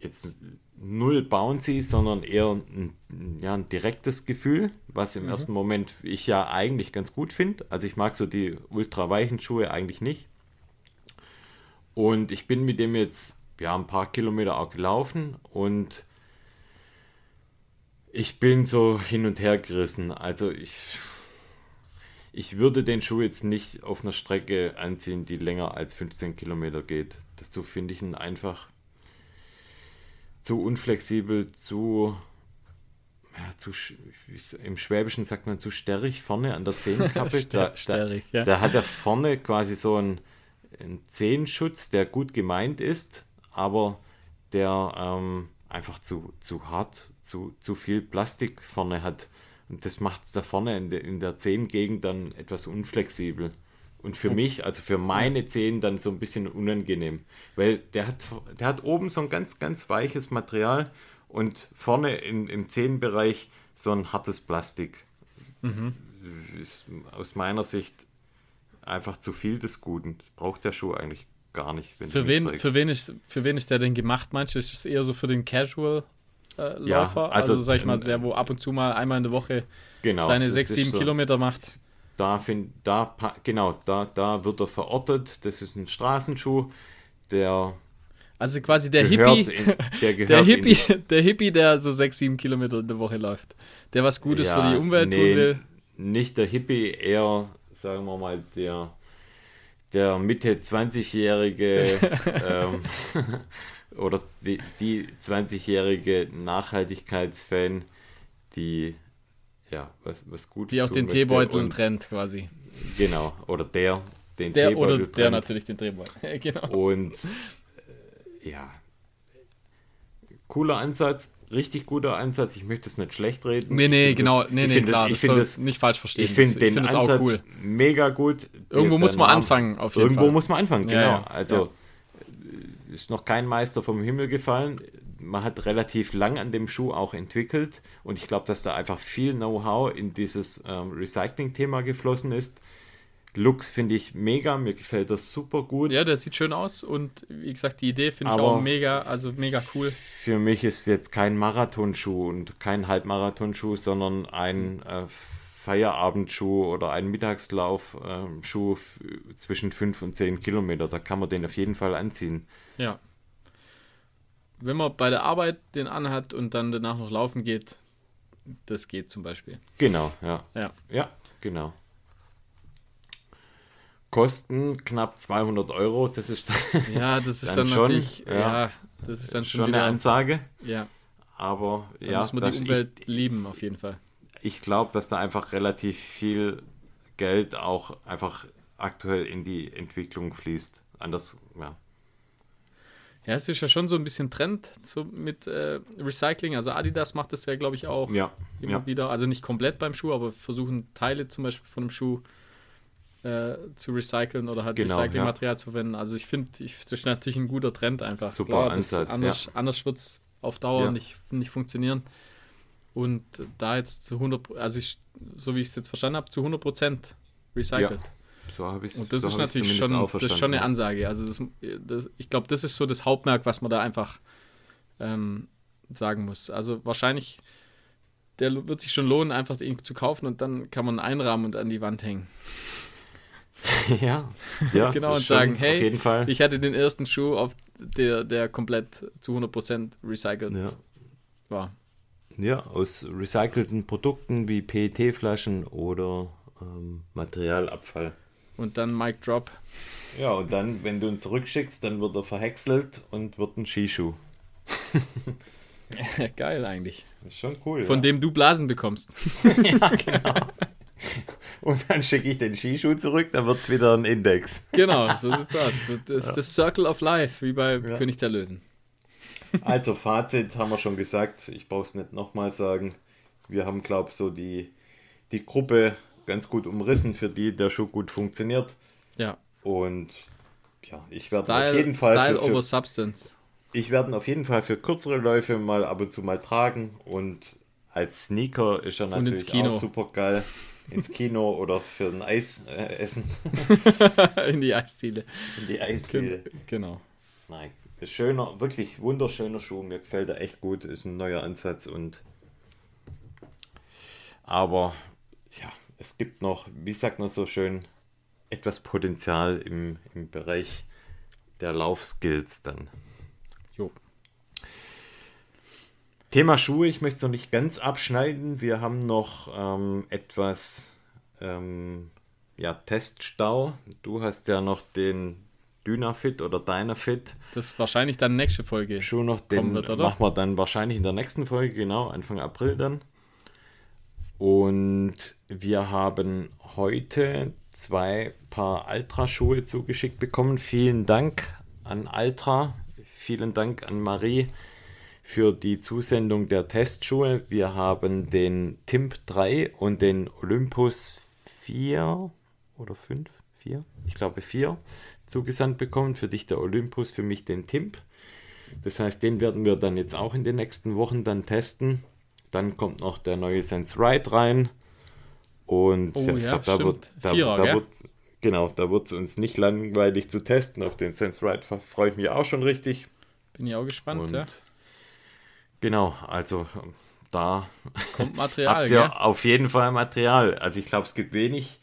jetzt null bouncy, sondern eher ein, ja, ein direktes Gefühl, was im mhm. ersten Moment ich ja eigentlich ganz gut finde. Also ich mag so die ultra weichen Schuhe eigentlich nicht. Und ich bin mit dem jetzt ja ein paar Kilometer auch gelaufen und ich bin so hin und her gerissen. Also ich, ich würde den Schuh jetzt nicht auf einer Strecke anziehen, die länger als 15 Kilometer geht. Dazu finde ich ihn einfach zu unflexibel, zu, ja, zu im Schwäbischen sagt man zu sterrig vorne an der Zehenkappe. da, sterrig, da, ja. da hat er vorne quasi so einen, einen Zehenschutz, der gut gemeint ist, aber der ähm, einfach zu, zu hart, zu, zu viel Plastik vorne hat. Und das macht es da vorne in, de, in der Zehengegend dann etwas unflexibel. Und für mich, also für meine Zehen, dann so ein bisschen unangenehm. Weil der hat, der hat oben so ein ganz, ganz weiches Material und vorne in, im Zehenbereich so ein hartes Plastik. Mhm. Ist aus meiner Sicht einfach zu viel des Guten. Das braucht der Schuh eigentlich gar nicht. für, wen, für, wen ist, für wen ist der denn gemacht, du? Ist es eher so für den Casual äh, Läufer? Ja, also, also sag ich mal, der, wo ab und zu mal einmal in der Woche genau, seine 6, 7 so, Kilometer macht. Da find, da, genau, da, da wird er verortet. Das ist ein Straßenschuh, der also quasi der Hippie, in, der, der, Hippie, der Hippie, der so 6, 7 Kilometer in der Woche läuft. Der was Gutes ja, für die Umwelt nee, tun will. Nicht der Hippie, eher, sagen wir mal, der der Mitte 20-jährige ähm, oder die, die 20-jährige Nachhaltigkeitsfan, die ja, was, was gut Die auch den Teebeutel trennt quasi. Genau, oder der den der Teebeutel Oder der natürlich den Teebeutel, genau. Und äh, ja, cooler Ansatz, richtig guter Ansatz. Ich möchte es nicht schlecht reden. Nee, nee, genau. Nee, nee, klar. Das, ich finde das nicht falsch verstehen. Ich finde den find Ansatz cool. mega gut. Irgendwo muss man anfangen, auf jeden Irgendwo Fall. muss man anfangen, genau. Ja, ja. Also ja. Ist noch kein Meister vom Himmel gefallen. Man hat relativ lang an dem Schuh auch entwickelt und ich glaube, dass da einfach viel Know-how in dieses ähm, Recycling-Thema geflossen ist. Lux finde ich mega, mir gefällt das super gut. Ja, der sieht schön aus und wie gesagt, die Idee finde ich auch mega, also mega cool. Für mich ist jetzt kein Marathonschuh und kein Halbmarathonschuh, sondern ein äh, Feierabendschuh oder ein Mittagslaufschuh äh, zwischen 5 und 10 Kilometer. Da kann man den auf jeden Fall anziehen. Ja. Wenn man bei der Arbeit den anhat und dann danach noch laufen geht, das geht zum Beispiel. Genau, ja. Ja, ja genau kosten knapp 200 Euro. Das ist dann, ja, das ist dann, dann schon, natürlich, ja, ja, das ist dann schon, schon eine Ansage. Ja. Aber dann ja, muss man die Umwelt ich, lieben auf jeden Fall. Ich glaube, dass da einfach relativ viel Geld auch einfach aktuell in die Entwicklung fließt. Anders, ja. Ja, es ist ja schon so ein bisschen Trend so mit äh, Recycling. Also Adidas macht das ja, glaube ich, auch ja, immer ja. wieder. Also nicht komplett beim Schuh, aber versuchen Teile zum Beispiel von einem Schuh äh, zu recyceln oder halt genau, Recyclingmaterial ja. zu verwenden. Also ich finde, das ist natürlich ein guter Trend einfach. Super Klar, Ansatz, anders, ja. anders wird es auf Dauer nicht, nicht funktionieren. Und da jetzt zu 100, also ich, so wie ich es jetzt verstanden habe, zu 100 Prozent recycelt. Ja. So habe ich Und das so ist natürlich schon, das ist schon eine Ansage. Also das, das, ich glaube, das ist so das Hauptmerk, was man da einfach ähm, sagen muss. Also wahrscheinlich, der wird sich schon lohnen, einfach den zu kaufen und dann kann man einrahmen und an die Wand hängen. ja, ja genau und sagen, hey, ich hatte den ersten Schuh, auf der, der komplett zu 100% recycelt ja. war. Ja, aus recycelten Produkten wie PET-Flaschen oder ähm, Materialabfall. Und dann Mic Drop. Ja, und dann, wenn du ihn zurückschickst, dann wird er verhäckselt und wird ein Skischuh. Geil eigentlich. Das ist schon cool. Von ja. dem du Blasen bekommst. ja, genau. Und dann schicke ich den Skischuh zurück, dann wird es wieder ein Index. Genau, so sieht's aus. Das ist das Circle of Life, wie bei ja. König der Löwen. Also, Fazit haben wir schon gesagt. Ich brauche es nicht nochmal sagen. Wir haben, glaube ich, so die, die Gruppe ganz gut umrissen, für die der Schuh gut funktioniert. Ja. Und ja, ich werde auf jeden Fall. Style für, over Substance. Ich werde auf jeden Fall für kürzere Läufe mal ab und zu mal tragen und als Sneaker ist er natürlich auch super geil ins Kino oder für ein Eis äh, essen. In die Eisziele. In die Eisziele. Genau. Nein, schöner, wirklich wunderschöner Schuh. Mir gefällt er echt gut. Ist ein neuer Ansatz und. Aber ja, es gibt noch, wie sagt man so schön, etwas Potenzial im, im Bereich der Laufskills dann. Jo. Thema Schuhe, ich möchte es noch nicht ganz abschneiden. Wir haben noch ähm, etwas ähm, ja, Teststau. Du hast ja noch den Dynafit oder Dynafit. Das ist wahrscheinlich dann nächste Folge. Schon noch den wird, oder? machen wir dann wahrscheinlich in der nächsten Folge, genau, Anfang April dann. Und wir haben heute zwei Paar Altra-Schuhe zugeschickt bekommen. Vielen Dank an Altra. Vielen Dank an Marie für die Zusendung der Testschuhe. Wir haben den Timp 3 und den Olympus 4 oder 5, 4, ich glaube 4 zugesandt bekommen. Für dich der Olympus, für mich den Timp. Das heißt, den werden wir dann jetzt auch in den nächsten Wochen dann testen. Dann kommt noch der neue Sense Ride rein. Und oh, ja, ich glaube, da wird, da, Vierer, da wird, genau, da wird es uns nicht langweilig zu testen. Auf den Sense Ride freue ich mich auch schon richtig. Bin ich auch gespannt, Und ja. Genau, also da kommt Material. habt ihr gell? auf jeden Fall Material. Also ich glaube, es gibt wenig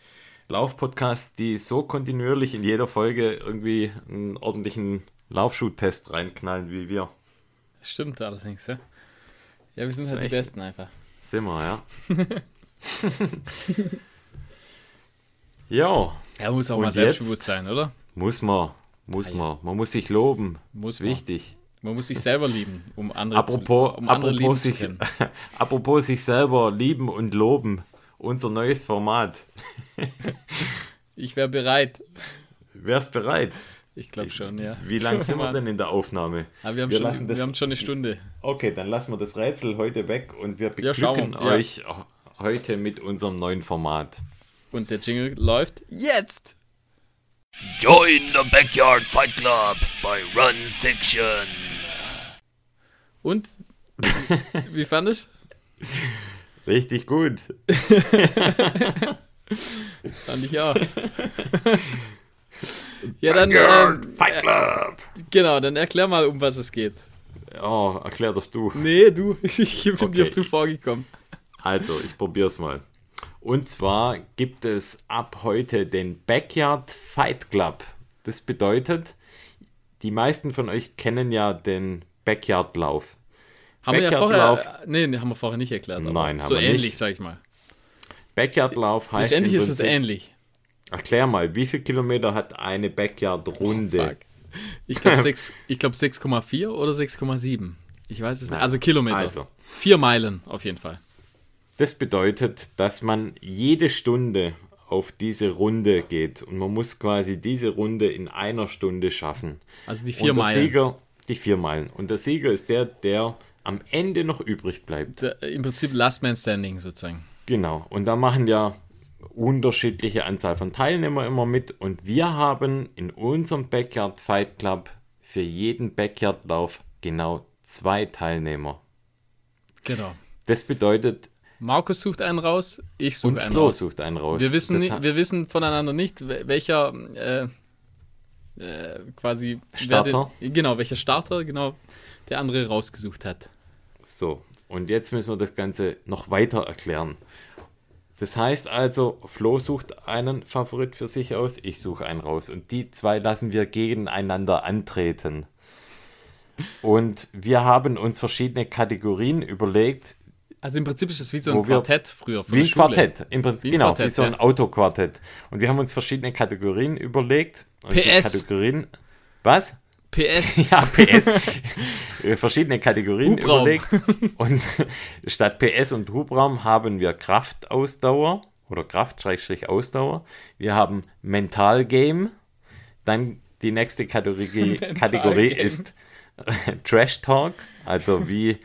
Laufpodcasts, die so kontinuierlich in jeder Folge irgendwie einen ordentlichen Laufschuh-Test reinknallen wie wir. Das stimmt allerdings, ja. Ja, wir sind halt die Besten einfach. Sind wir, ja. Ja. Er muss auch Und mal selbstbewusst sein, oder? Muss man. Muss Ah, ja. man. Man muss sich loben. Muss ist man. wichtig. Man muss sich selber lieben, um andere, Apropos, zu, um andere lieben apropos, zu sich, apropos sich selber lieben und loben. Unser neues Format. Ich wäre bereit. Wär's bereit? Ich glaube schon, ja. Wie lange sind wir denn in der Aufnahme? Aber wir haben, Wir lassen schon, das- wir haben schon eine Stunde. Okay, dann lassen wir das Rätsel heute weg und wir Ja, beglücken ja. euch heute mit unserem neuen Format. Und der Jingle läuft jetzt. Join the Backyard Fight Club by Run Fiction. Und? Wie fand ich? Richtig gut. Fand ich auch. ja, dann, ähm, Fight Club. genau, dann erklär mal, um was es geht. Oh, erklär doch du. Nee, du, ich bin Okay. dir zuvor gekommen. Also, ich probier's mal. Und zwar gibt es ab heute den Backyard Fight Club. Das bedeutet, die meisten von euch kennen ja den Backyard Lauf. Haben wir ja Backyard-Lauf. vorher, nee, nee, haben wir vorher nicht erklärt. aber Nein, haben so wir ähnlich, nicht. sag ich mal. Backyard Lauf heißt Letztendlich im ist es ähnlich. Erklär mal, wie viel Kilometer hat eine Backyard Runde? Oh. Ich glaube ich glaub 6,4 oder 6,7. Ich weiß es nicht. Also Kilometer. Also. Vier Meilen auf jeden Fall. Das bedeutet, dass man jede Stunde auf diese Runde geht und man muss quasi diese Runde in einer Stunde schaffen. Also die vier und der Meilen. Sieger, die vier Meilen. Und der Sieger ist der, der am Ende noch übrig bleibt. Der, Im Prinzip Last Man Standing sozusagen. Genau. Und da machen ja unterschiedliche Anzahl von Teilnehmern immer mit. Und wir haben in unserem Backyard Fight Club für jeden Backyard-Lauf genau zwei Teilnehmer. Genau. Das bedeutet, Markus sucht einen raus, ich suche einen Flo raus. sucht einen raus. Wir wissen, nicht, wir wissen voneinander nicht, wel- welcher äh, äh, quasi Starter? Den, genau, welcher Starter genau der andere rausgesucht hat. So, und jetzt müssen wir das Ganze noch weiter erklären. Das heißt also, Flo sucht einen Favorit für sich aus, ich suche einen raus. Und die zwei lassen wir gegeneinander antreten. Und wir haben uns verschiedene Kategorien überlegt, Also im Prinzip ist es wie so ein Quartett früher wie ein. Quartett. Im Prinzip, Wie genau, Quartett, wie so ein ja. Autoquartett. Und wir haben uns verschiedene Kategorien überlegt. PS. Kategorien. Was? PS. Ja, PS. Äh, Verschiedene Kategorien Hubraum. überlegt. Und statt PS und Hubraum haben wir Kraftausdauer oder Kraft-Ausdauer. Wir haben Mental-Game. Dann die nächste Kategorie, Kategorie ist Trash Talk. Also wie,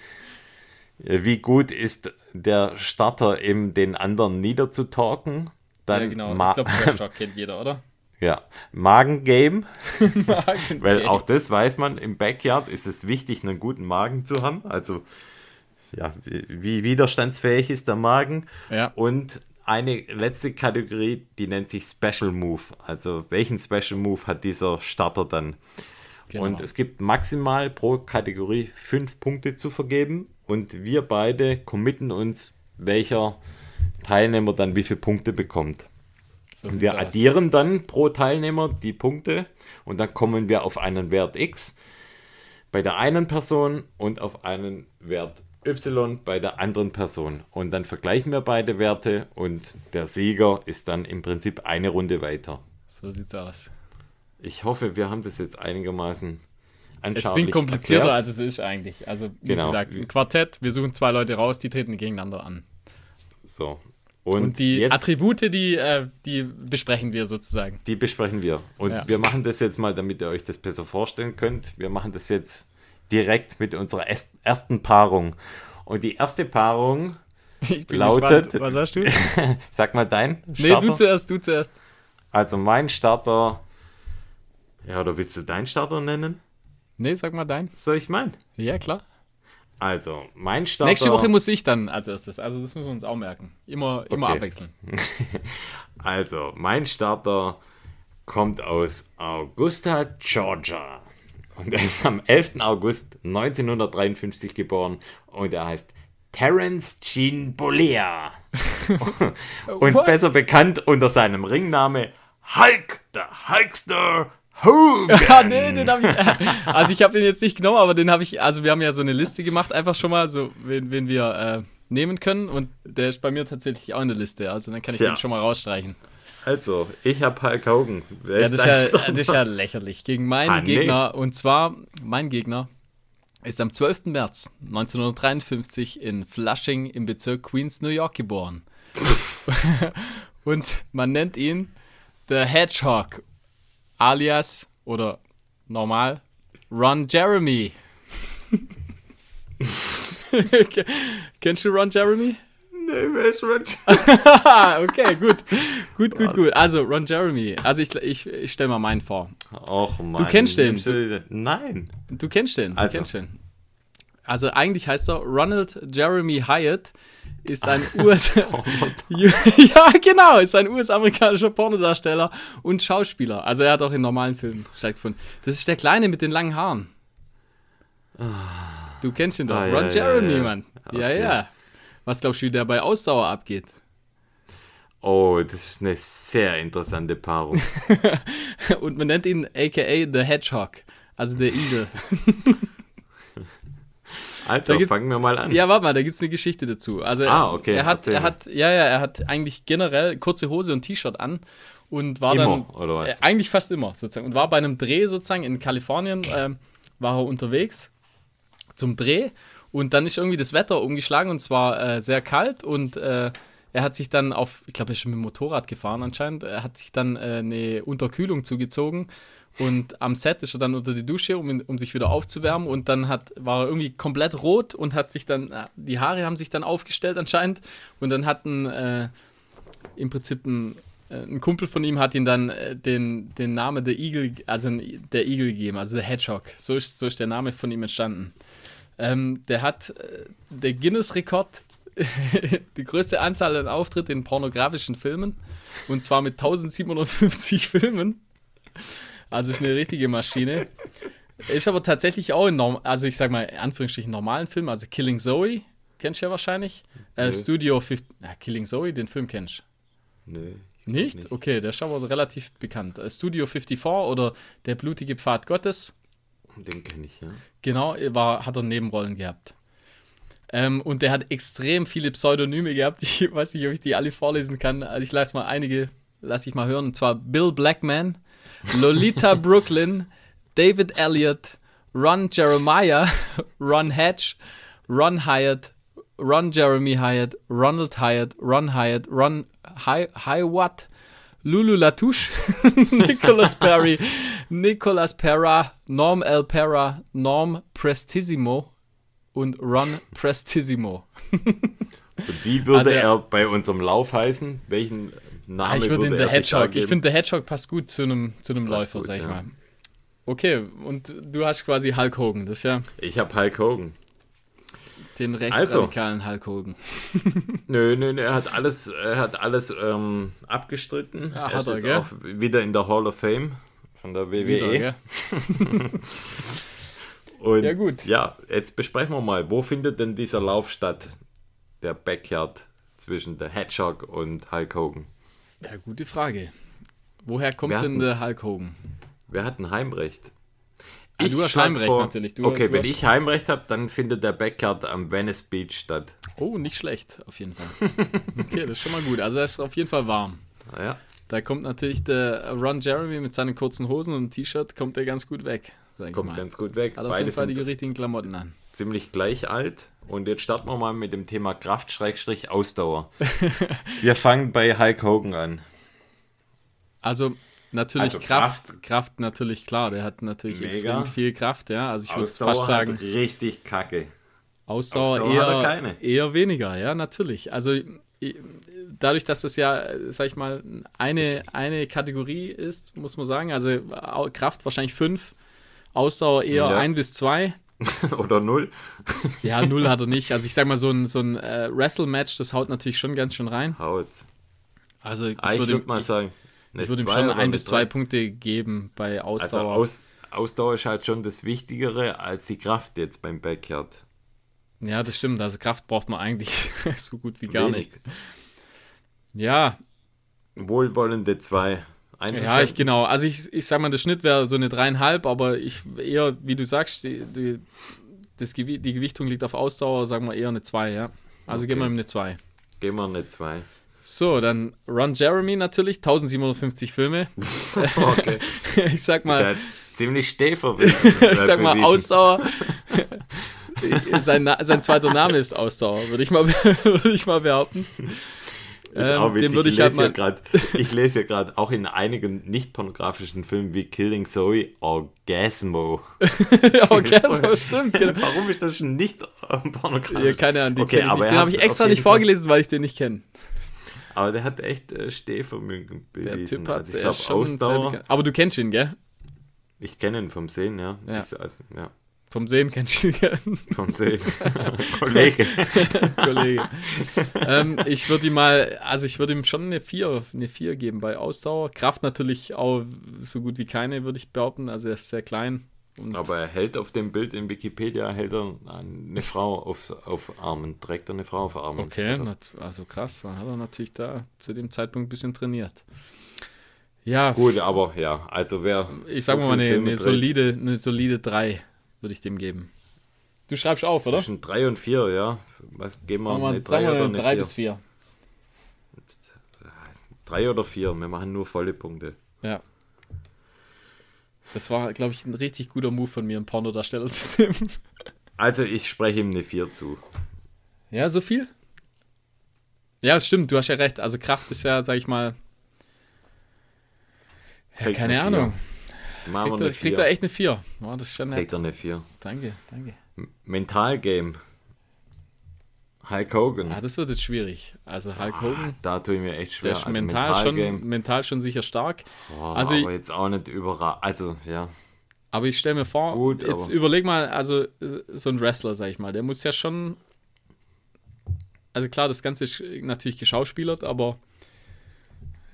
äh, wie gut ist der Starter im den anderen niederzutalken. Dann Ja, genau. Ich glaube, Trash Talk kennt jeder, oder? Ja, Magengame. Weil auch das weiß man, im Backyard ist es wichtig, einen guten Magen zu haben. Also, ja, wie, wie widerstandsfähig ist der Magen? Ja. Und eine letzte Kategorie, die nennt sich Special Move. Also, welchen Special Move hat dieser Starter dann? Genau. Und es gibt maximal pro Kategorie fünf Punkte zu vergeben. Und wir beide committen uns, welcher Teilnehmer dann wie viele Punkte bekommt. So Und wir aus. addieren dann pro Teilnehmer die Punkte und dann kommen wir auf einen Wert X bei der einen Person und auf einen Wert Y bei der anderen Person. Und dann vergleichen wir beide Werte und der Sieger ist dann im Prinzip eine Runde weiter. So sieht's aus. Ich hoffe, wir haben das jetzt einigermaßen Es anschaulich klingt komplizierter, erklärt. als es ist eigentlich. Also, wie Genau. gesagt, ein Quartett, wir suchen zwei Leute raus, die treten gegeneinander an. So. Und, Und die jetzt, Attribute, die, äh, die besprechen wir sozusagen. die besprechen wir. Und Ja. wir machen das jetzt mal, damit ihr euch das besser vorstellen könnt. Wir machen das jetzt direkt mit unserer ersten Paarung. Und die erste Paarung, Ich bin Lautet- gespannt. Was hast du? sag mal dein nee, Starter. du zuerst, du zuerst. also mein Starter, ja, oder willst du deinen Starter nennen? Nee, sag mal dein. Soll ich meinen? Ja, klar. Also, mein Starter. Nächste Woche muss ich dann als erstes. Also, das müssen wir uns auch merken. Immer, immer Okay. abwechseln. Also, mein Starter kommt aus Augusta, Georgia. Und er ist am 11. August 1953 geboren und er heißt Terence Jean Bollea. und What? besser bekannt unter seinem Ringname Hulk, der Hulkster Hogan. Ah, nee, den habe ich. Also, ich habe den jetzt nicht genommen, aber den habe ich. Also, wir haben ja so eine Liste gemacht, einfach schon mal, so, wen, wen wir äh, nehmen können. Und der ist bei mir tatsächlich auch in der Liste. Also, dann kann ich Tja. den schon mal rausstreichen. Also, ich habe Hulk Hogan. Wer Ja, ist das ist ja, das ist ja lächerlich. Gegen meinen Ah, nee. Gegner, und zwar mein Gegner, ist am 12. März 1953 in Flushing im Bezirk Queens, New York geboren. und man nennt ihn The Hedgehog, alias oder normal Ron Jeremy. Kennst du Ron Jeremy? Nee, wer ist Rich? Ah, okay, gut. Gut, gut, gut. Also, Ron Jeremy. Also, ich, ich, ich stelle mal meinen vor. Och, Mann. kennst den? du- Nein. Du kennst den. Du Also. kennst den. Also, eigentlich heißt er Ronald Jeremy Hyatt, ist ein US. ja, genau, ist ein US-amerikanischer Pornodarsteller und Schauspieler. Also, er hat auch in normalen Filmen stattgefunden. Das ist der Kleine mit den langen Haaren. Du kennst ihn doch. Ah, ja, Ron ja, Jeremy, ja. Mann. Ja, Okay. ja. Was glaubst du, wie der bei Ausdauer abgeht? Oh, das ist eine sehr interessante Paarung. Und man nennt ihn aka The Hedgehog, also der Igel. Also, fangen wir mal an. Ja, warte mal, da gibt es eine Geschichte dazu. Also Ah, okay, er hat, erzähl er hat, ja, ja, er hat eigentlich generell kurze Hose und T-Shirt an und war Immer, dann oder was? Äh, eigentlich fast immer sozusagen und war bei einem Dreh sozusagen in Kalifornien ähm, war er unterwegs zum Dreh und dann ist irgendwie das Wetter umgeschlagen und zwar äh, sehr kalt und äh, er hat sich dann auf, ich glaube, er ist schon mit dem Motorrad gefahren anscheinend, er hat sich dann äh, eine Unterkühlung zugezogen und am Set ist er dann unter die Dusche, um, um sich wieder aufzuwärmen und dann hat, war er irgendwie komplett rot und hat sich dann, äh, die Haare haben sich dann aufgestellt anscheinend und dann hat ein, äh, im Prinzip ein, äh, ein Kumpel von ihm hat ihn dann äh, den, den Namen der Igel, also der Igel gegeben, also der Hedgehog. So ist, so ist der Name von ihm entstanden. Ähm, der hat äh, der Guinness-Rekord, die größte Anzahl an Auftritten in pornografischen Filmen und zwar mit 1750 Filmen. Also ist eine richtige Maschine. Ist aber tatsächlich auch in, norm also ich sag mal, in Anführungsstrichen normalen Film, also Killing Zoe, kennst du ja wahrscheinlich. Äh. Studio 50, na, Killing Zoe, den Film kennst du. Nö. Nicht? Nicht. Okay, der ist aber relativ bekannt. Äh, Studio 54 oder Der blutige Pfad Gottes. Den kenne ich, ja. Genau, war, hat er Nebenrollen gehabt. Ähm, und der hat extrem viele Pseudonyme gehabt. Ich weiß nicht, ob ich die alle vorlesen kann. Also ich lasse mal einige, lasse ich mal hören. Und zwar Bill Blackman, Lolita Brooklyn, David Elliott, Ron Jeremiah, Ron Hatch, Ron Hyatt, Ron Jeremy Hyatt, Ronald Hyatt, Ron Hyatt, Ron Hi Hiwatt, Lulu Latouche, Nicholas Perry, Nicholas Perra, Norm L. Perra, Norm Prestissimo und Ron Prestissimo. Und wie würde Also- er bei unserem Lauf heißen? Welchen Namen Ah, ich würde er der Hedgehog. Ich finde, der Hedgehog passt gut zu einem, zu einem Passt Läufer, gut, sag ich ja. mal. Okay, und du hast quasi Hulk Hogan, das ja Ich habe Hulk Hogan. den Also. rechtsradikalen Hulk Hogan. Nö, nö, nö, er hat alles, er hat alles ähm, abgestritten. Ja, er hat er, gell? auch wieder in der Hall of Fame von der WWE. Wieder? Und Ja, gut. Ja, jetzt besprechen wir mal, wo findet denn dieser Lauf statt? Der Backyard zwischen der Hedgehog und Hulk Hogan. Ja, gute Frage. Woher kommt Wir denn der Hulk Hogan? Wer hat ein Heimrecht? Ah, du hast Heimrecht natürlich. Du- okay, du wenn ich Heimrecht habe, dann findet der Backyard am Venice Beach statt. Oh, nicht schlecht, auf jeden Fall. Okay, das ist schon mal gut. Also er ist auf jeden Fall warm. Ja, Da kommt natürlich der Ron Jeremy mit seinen kurzen Hosen und T-Shirt, kommt der ganz gut weg. Ich kommt ganz gut weg. Hat auf Beide jeden Fall die richtigen Klamotten an. ziemlich gleich alt. Und jetzt starten wir mal mit dem Thema Kraft-Ausdauer. wir fangen bei Hulk Hogan an. Also natürlich Also Kraft, Kraft. Kraft, natürlich klar, der hat natürlich Mega. extrem viel Kraft, ja. Also ich würde fast sagen, richtig kacke. Ausdauer, Ausdauer er eher, keine. eher weniger, ja, natürlich. Also dadurch, dass das ja, sag ich mal, eine, eine Kategorie ist, muss man sagen, also Kraft wahrscheinlich fünf, Ausdauer eher Ja. ein bis zwei. Oder null. Ja, null hat er nicht. Also ich sag mal, so ein, so ein äh, Wrestle-Match, das haut natürlich schon ganz schön rein. Haut's. Also ich Ah, ich würde würde ihm, mal ich, sagen, eine ich würde ihm schon ein eine bis zwei Punkte geben bei Also Ausdauer. Aus, Ausdauer ist halt schon das Wichtigere als die Kraft jetzt beim Backyard. ja, das stimmt. Also Kraft braucht man eigentlich so gut wie gar Wenig. nicht. Ja, Wohlwollende zwei. Ja, ich genau. Also ich, ich sag mal, der Schnitt wäre so eine dreieinhalb, aber ich eher, wie du sagst, die, die, das Gewi die Gewichtung liegt auf Ausdauer, sagen wir eher eine zwei, ja. Also gehen wir Okay. mit eine zwei. Gehen wir eine zwei. So, dann Ron Jeremy natürlich, 1750 Filme. Okay. ich sag mal, hat ziemlich Stäfer. ich sag mal Ausdauer. sein, sein zweiter Name ist Ausdauer, würde ich mal, würde ich mal behaupten. Ähm, den würde ich ich, halt lese ja grad, ich lese ja gerade auch in einigen nicht pornografischen Filmen wie Killing Zoe Orgasmo. das stimmt. Genau. Warum ist das nicht äh, pornografisch? Ja, keine Ahnung, den, Okay, den habe ich extra nicht vorgelesen, weil ich den nicht kenne. Aber der hat echt äh, Stehvermögen Der bewiesen. Typ hat, also ich der sehr Ausdauer. Aber du kennst ihn, gell? Ich kenne ihn vom Sehen, ja. Ja. Ich, also, ja. Vom Sehen kennst du ihn, gell? Vom Sehen. Kollege. Kollege. ähm, ich würde ihm mal, also ich würde ihm schon eine 4, eine 4 geben bei Ausdauer. Kraft natürlich auch so gut wie keine, würde ich behaupten. Also er ist sehr klein. Aber er hält auf dem Bild in Wikipedia hält er eine Frau auf, auf Armen, trägt er eine Frau auf Armen. okay, Also, also krass, dann hat er natürlich da zu dem Zeitpunkt ein bisschen trainiert. Ja, gut, aber ja, also wer. ich sag so mal eine, eine solide, eine solide 3 würde ich dem geben. Du schreibst auf, oder? Zwischen 3 und 4, ja. Was geben wir? Sagen 3 wir oder eine eine 3 4? bis 4. 3 oder 4, wir machen nur volle Punkte. Ja. Das war, glaube ich, ein richtig guter Move von mir, einen Pornodarsteller zu nehmen. Also ich spreche ihm eine 4 zu. Ja, so viel? Ja, stimmt, du hast ja recht. Also Kraft ist ja, sag ich mal, ja, keine. Ahnung. Machen Kriegt er, eine kriegt 4. er echt eine 4. Ja, das ist schon nett. Kriegt er eine 4. Danke, danke. Mentalgame. Hulk Hogan. Ah, das wird jetzt schwierig. Also Hulk Hogan, Da tue ich mir echt der schwer. ist Also mental, schon, Mentalgame. mental schon sicher stark. Oh, also aber ich- jetzt auch nicht überall. Also, ja. Aber ich stelle mir vor, Gut, jetzt überleg mal, also äh, so ein Wrestler, sag ich mal, der muss ja schon. Also klar, das Ganze ist natürlich geschauspielert, aber.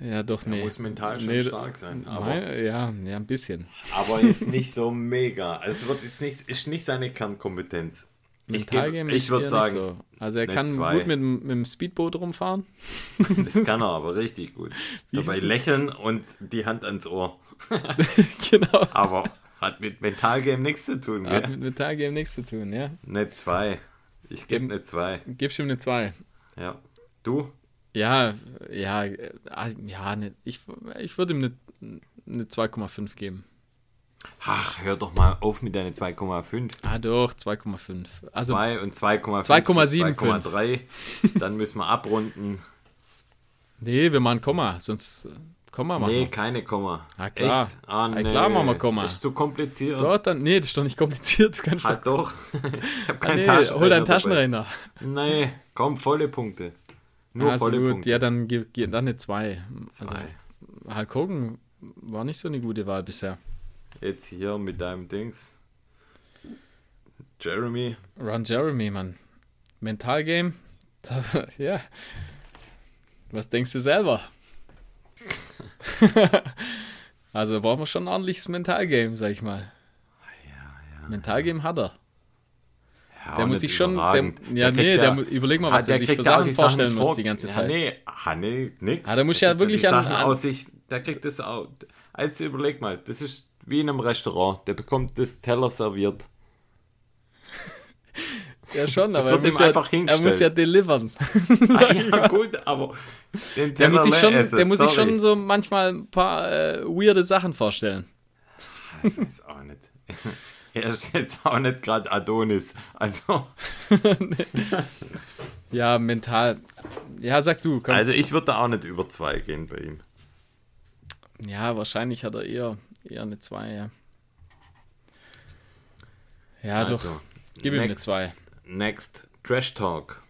Ja, doch, nee. muss mental schon Nee, stark sein. Aber, ja, ja, ein bisschen. aber jetzt nicht so mega. Also es wird jetzt nicht, ist nicht seine Kernkompetenz. Ich, Mentalgame ich ist würde sagen, nicht so. Also er kann zwei. gut mit, dem- mit dem Speedboot rumfahren. das kann er aber richtig gut. Dabei lächeln und die Hand ans Ohr. genau. Aber hat mit Mentalgame nichts zu tun. Hat Gell? mit Mentalgame nichts zu tun, ja. Eine 2. Ich gebe eine 2. Gibst ihm eine 2. Ja. Du? Ja, ja, äh, ja, ne, ich, ich würde ihm eine, eine 2,5 geben. Ach, hör doch mal auf mit deinen 2,5. Ah, doch, 2,5. Also, 2 und 2,5. 2,75. 2,3. Dann müssen wir abrunden. nee, wir machen Komma, sonst äh, Komma machen Nee, wir. keine Komma. Ah, klar. Echt? Ah, Ah, nee. klar machen wir Komma. Ist zu kompliziert. Doch, dann, nee, das ist doch nicht kompliziert. Du kannst Halt doch, doch. ich hab ah, keinen nee, Taschenrechner hol deinen dabei. Taschenrechner. Nee, komm, volle Punkte. Nur Also volle gut, Punkte. ja, dann, dann eine 2. Zwei. Also, Hulk Hogan war nicht so eine gute Wahl bisher. Jetzt hier mit deinem Dings. Jeremy. Ron Jeremy, Mann. Mentalgame? Da, ja. Was denkst du selber? also brauchen wir schon ein ordentliches Mentalgame, sag ich mal. Mentalgame hat er. Ja, Der muss sich schon. Der, ja, Der nee, der, ja- mu- überleg mal, Ah, was der, der sich für ja Sachen vorstellen vor- muss die ganze Zeit. Ja, nee, ah, nee, nix. Ah, da muss ja Der wirklich die an- Sachen an- aus sich, der kriegt das auch. Also überleg mal, das ist wie in einem Restaurant. Der bekommt das Teller serviert. Ja, schon, Das aber er wird muss, ihm ja, einfach er hingestellt. muss ja delivern. Ah, ja, gut, aber den Der Teller muss sich schon, essen, der muss sich sorry. schon so manchmal ein paar äh, weirde Sachen vorstellen. Ist auch nicht. Er ist jetzt auch nicht gerade Adonis. Also, Ja, mental. Ja, sag du, komm. also ich würde auch nicht über zwei gehen bei ihm. Ja, wahrscheinlich hat er eher, eher eine 2, ja. Ja, doch. Also, Gib ihm eine next, 2. Next, Trash Talk.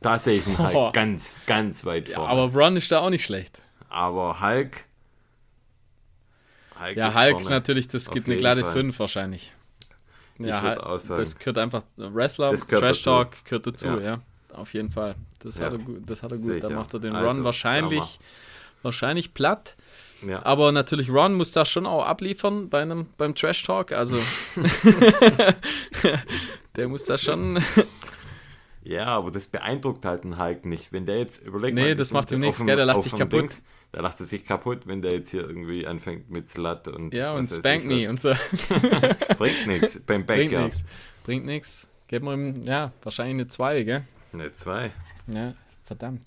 Da sehe ich ihn halt Oh. ganz, ganz weit Ja, vorne. aber Ron ist da auch nicht schlecht. Aber Hulk. Hulk Ja, Hulk vorne. natürlich, das Auf gibt eine glatte Fall. 5 wahrscheinlich. Ja, würd Hulk- auch sagen. das gehört einfach, Wrestler, Trash dazu. Talk gehört dazu, ja. Ja. Auf jeden Fall. Das Ja. hat er gut. Das hat er gut. Da macht er den Also, Ron wahrscheinlich, wahrscheinlich platt. Ja. Aber natürlich, Ron muss da schon auch abliefern bei einem, beim Trash Talk. Also, der muss da schon. ja, aber das beeindruckt halt einen Hulk nicht. Wenn der jetzt überlegt, Nee, mal, das macht ihm nichts, gell, der lacht sich kaputt. Dings, da lacht er sich kaputt, wenn der jetzt hier irgendwie anfängt mit Slut und Ja, und Spank Me und so. Bringt nichts beim Bringt Backyard. nichts. Bringt nichts. Geben wir ihm, ja, wahrscheinlich eine 2, gell? Ne, zwei. Ja, verdammt.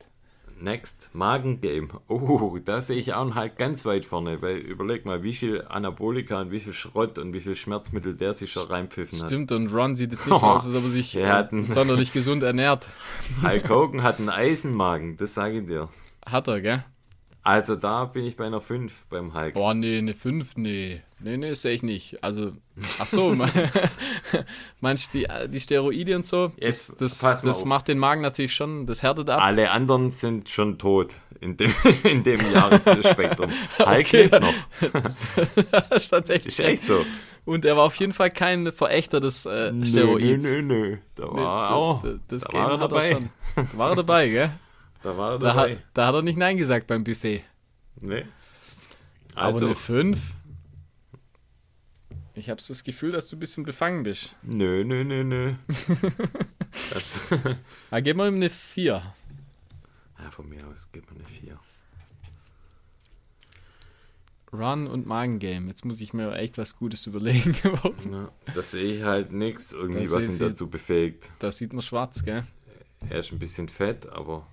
Next, Magengame. Oh, da sehe ich auch halt ganz weit vorne, weil überleg mal, wie viel Anabolika und wie viel Schrott und wie viel Schmerzmittel der sich schon reinpfiffen hat. Stimmt, und Ron sieht jetzt nicht so aus, als ob er sich Er äh, hat einen- sonderlich gesund ernährt. Hulk Hogan hat einen Eisenmagen, das sage ich dir. Hat er, gell? Also da bin ich bei einer 5 beim Hulk. Boah, nee, eine 5, nee. Nee, nee, sehe ich nicht. Also, ach so, me- meinst die, die Steroide und so? Das, das, das auf. macht den Magen natürlich schon, das härtet ab. Alle anderen sind schon tot in dem, in dem Jahresspektrum. Hulk Okay, lebt noch. das ist tatsächlich Ist echt so. Und er war auf jeden Fall kein Verächter des äh, Steroids. nö, nö, nö. Da war er da- auch. da- Das da Game war er dabei. schon. Da war er dabei, gell? Da war er Da dabei. da hat er nicht Nein gesagt beim Buffet. Nee. Aber Also, eine 5? Ich habe so das Gefühl, dass du ein bisschen befangen bist. nö, nö, nö, nö. das, Ah, gib mal ihm eine 4. ja, von mir aus gibt man eine 4. Run und Magengame. Jetzt muss ich mir echt was Gutes überlegen. Ja, da sehe ich halt nichts irgendwie, Da was ihn Sie- dazu befähigt. da sieht man schwarz, gell? Er ist ein bisschen fett, aber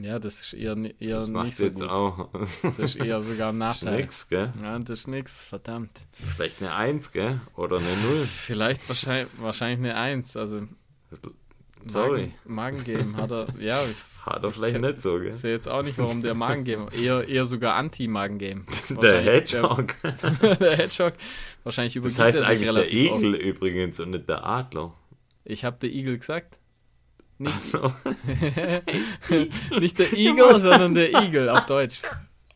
Ja, das ist eher, eher das nicht so jetzt gut. auch Das ist eher sogar ein Nachteil. nix, gell? Ja, das ist nix, verdammt. Vielleicht eine 1, gell? Oder eine 0. Vielleicht wahrscheinlich, wahrscheinlich eine 1. Also Sorry. Magen, Magengame hat er, ja, ich Hat er vielleicht nicht so, gell? sehe jetzt auch nicht, warum der Magengame, eher, eher sogar Anti-Magengame. Der Hedgehog. Der, der Hedgehog. Wahrscheinlich Das übergibt heißt er sich eigentlich der Igel übrigens und nicht der Adler. Ich habe der Igel gesagt. Nicht, So. nicht der Igel, sondern der Igel auf Deutsch.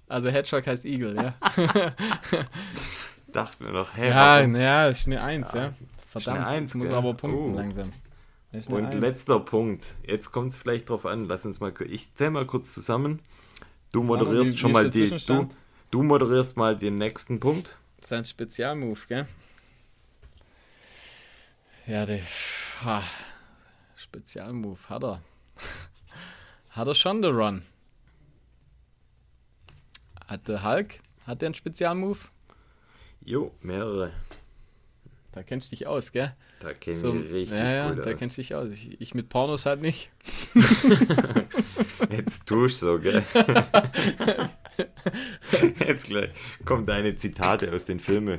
Also Hedgehog heißt Igel, ja. Dachte mir doch, hä, Ja, warum? ja, ist eine Eins, ja. Verdammt, eine Eins, jetzt muss gell? aber punkten Oh. langsam. Und Eins. letzter Punkt. Jetzt kommt es vielleicht drauf an. Lass uns mal. Ich zähl mal kurz zusammen. Du moderierst wie- schon wie mal die. Du, du moderierst mal den nächsten Punkt. Sein Spezialmove, gell? Ja, der Spezialmove hat er. hat er schon, der Run. Hat der Hulk? Hat der einen Spezialmove? Jo, mehrere. Da kennst du dich aus, gell? Da kennen So, wir richtig ja, ja, gut da aus. kennst du dich aus. Ich, ich mit Pornos halt nicht. Jetzt tust du so, gell? Jetzt gleich kommen deine Zitate aus den Filmen.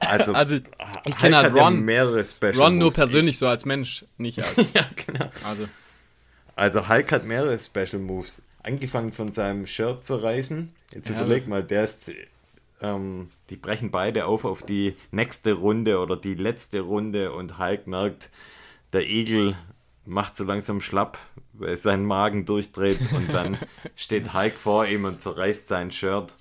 Also, Also, ich Hulk kenne halt hat ja Ron, mehrere Special Ron nur persönlich so als Mensch, nicht als. Ich, ja, genau. Also, Also Hulk hat mehrere Special Moves. Angefangen von seinem Shirt zu reißen. Jetzt Ja, überleg mal, der ist. Ähm, die brechen beide auf auf die nächste Runde oder die letzte Runde und Hulk merkt, der Igel macht so langsam schlapp, weil sein Magen durchdreht und dann steht Hulk vor ihm und zerreißt sein Shirt.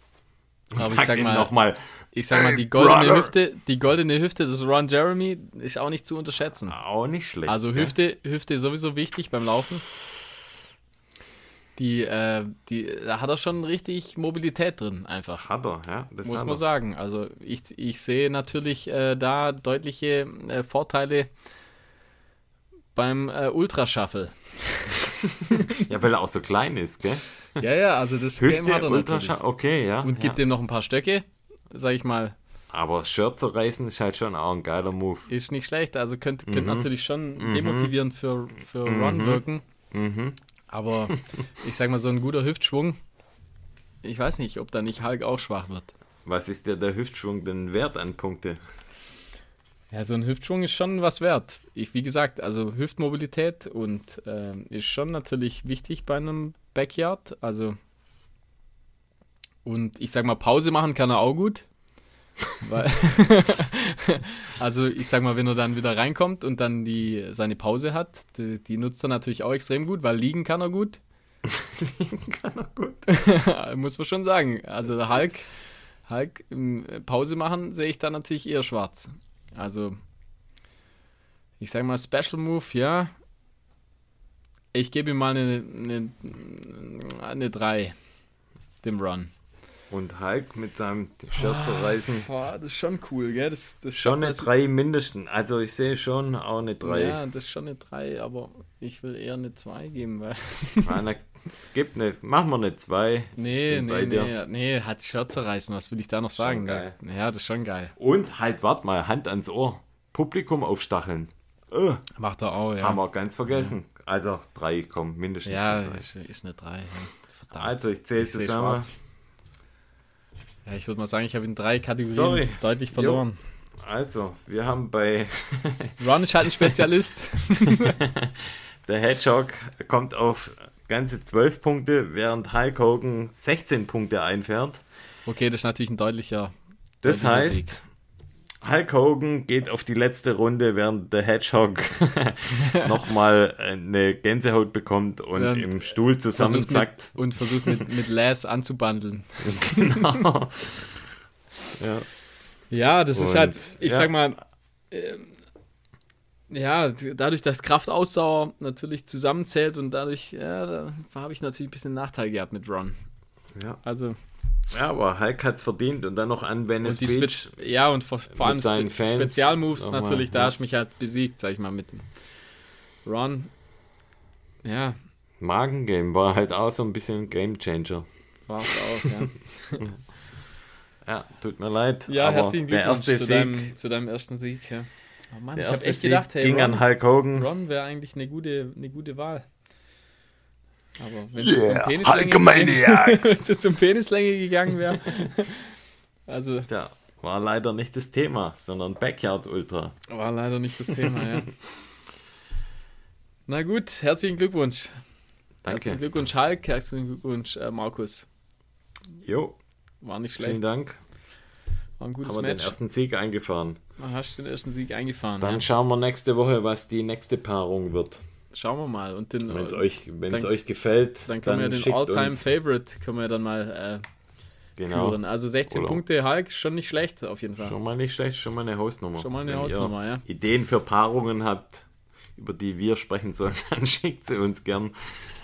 Und Aber ich sagt sag ihm mal- nochmal, ich sag mal, die goldene brother. Hüfte, die goldene Hüfte des Ron Jeremy ist auch nicht zu unterschätzen. auch nicht schlecht. Also? Hüfte, Hüfte ist sowieso wichtig beim Laufen. Die, äh, die, da hat er schon richtig Mobilität drin, einfach. Hat er, ja. Das Muss man sagen. Also ich, ich sehe natürlich äh, da deutliche äh, Vorteile beim äh, Ultrashuffle. Ja, weil er auch so klein ist, gell? Ja, ja, also das Hüfte, Game hat er. Ultraschall, okay, ja. Und ja. gibt ihm noch ein paar Stöcke, sag ich mal, Aber Shirt zerreißen ist halt schon auch ein geiler Move. ist nicht schlecht. Also könnte Mhm. könnt natürlich schon demotivierend für, für Ron wirken. Mhm. Aber ich sag mal, so ein guter Hüftschwung, ich weiß nicht, ob da nicht Hulk auch schwach wird. Was ist dir der Hüftschwung denn wert an Punkte? Ja, so ein Hüftschwung ist schon was wert. Ich, wie gesagt, also Hüftmobilität und ähm, ist schon natürlich wichtig bei einem Backyard. Also und ich sag mal, Pause machen kann er auch gut. Also ich sag mal, wenn er dann wieder reinkommt und dann die seine Pause hat, die, die nutzt er natürlich auch extrem gut, weil liegen kann er gut. Kann er gut. Muss man schon sagen. Also der Hulk, Hulk ähm, Pause machen sehe ich da natürlich eher schwarz. Also ich sage mal Special Move, ja. Ich gebe ihm mal eine, eine, eine 3 dem Run. Und Hulk mit seinem Shirt zerreißen. Boah, das ist schon cool, gell? Das, das Schon eine schafft das- 3 mindestens. Also ich sehe schon auch eine 3. Ja, das ist schon eine 3, aber ich will eher eine 2 geben, weil. Einer gibt eine, machen wir eine 2. Nee, nee, nee, nee, hat Shirt zerreißen, was will ich da noch sagen? geil. Ja, das ist schon geil. Und halt, wart mal, Hand ans Ohr. Publikum aufstacheln. Äh, Macht er auch, ja. Haben wir ganz vergessen. Also drei, komm, mindestens Ja, drei. ist, ist eine 3. Ja. Verdammt. Also ich zähle zusammen. schwarz. Ja, ich würde mal sagen, ich habe in drei Kategorien Sorry. deutlich verloren. Also, wir haben bei Ron ist halt ein Spezialist. der Hedgehog kommt auf ganze 12 Punkte, während Hulk Hogan 16 Punkte einfährt. okay, das ist natürlich ein deutlicher. Das heißt, Hulk Hogan geht auf die letzte Runde, während der Hedgehog nochmal eine Gänsehaut bekommt und Während im Stuhl Versucht zusammensackt. mit, und versucht mit, mit Laz anzubandeln. Genau. ja. Ja, das ist Und, halt, ich ja. sag mal, ähm, ja, dadurch, dass Kraftausdauer natürlich zusammenzählt und dadurch, ja, da habe ich natürlich ein bisschen Nachteil gehabt mit Ron. Ja. Also, ja, aber Hulk hat es verdient und dann noch an Venice und Beach. Switch, ja, und vor, vor allem seinen Spe Fans Spezialmoves nochmal, natürlich, da ja. hast du mich halt besiegt, sag ich mal, mit dem Ron. Ja, Magengame war halt auch so ein bisschen ein Game Changer. war es auch, ja. Ja, tut mir leid. Ja, herzlichen Glückwunsch zu Sieg, deinem, zu deinem ersten Sieg, ja. Oh Mann, der ich habe echt Sieg gedacht, hey, ging Ron, an Hulk Hogan. Ron wäre eigentlich eine gute, eine gute Wahl. Aber wenn es jetzt um Penislänge, um Penislänge gegangen wäre. also Ja, war leider nicht das Thema, sondern Backyard Ultra. war leider nicht das Thema, ja. Na gut, herzlichen Glückwunsch. Herzlichen Danke. Glückwunsch, Hulk. Herzlichen Glückwunsch, äh, Markus. Jo, War nicht vielen schlecht. Dank. War ein gutes Haben wir den Match. ersten Sieg eingefahren. Dann hast du den ersten Sieg eingefahren. Dann ja. schauen wir nächste Woche, was die nächste Paarung wird. Schauen wir mal. Und den, Wenn es äh, euch, wenn's dann- euch gefällt, dann können wir den schickt All-Time uns- Favorite können wir dann mal äh, Genau. führen. Also 16 Oder- Punkte Hulk, schon nicht schlecht auf jeden Fall. Schon mal nicht schlecht, schon mal eine Hausnummer. Schon mal eine Wenn ihr Hausnummer, ja. Ideen für Paarungen habt, über die wir sprechen sollen, dann schickt sie uns gern.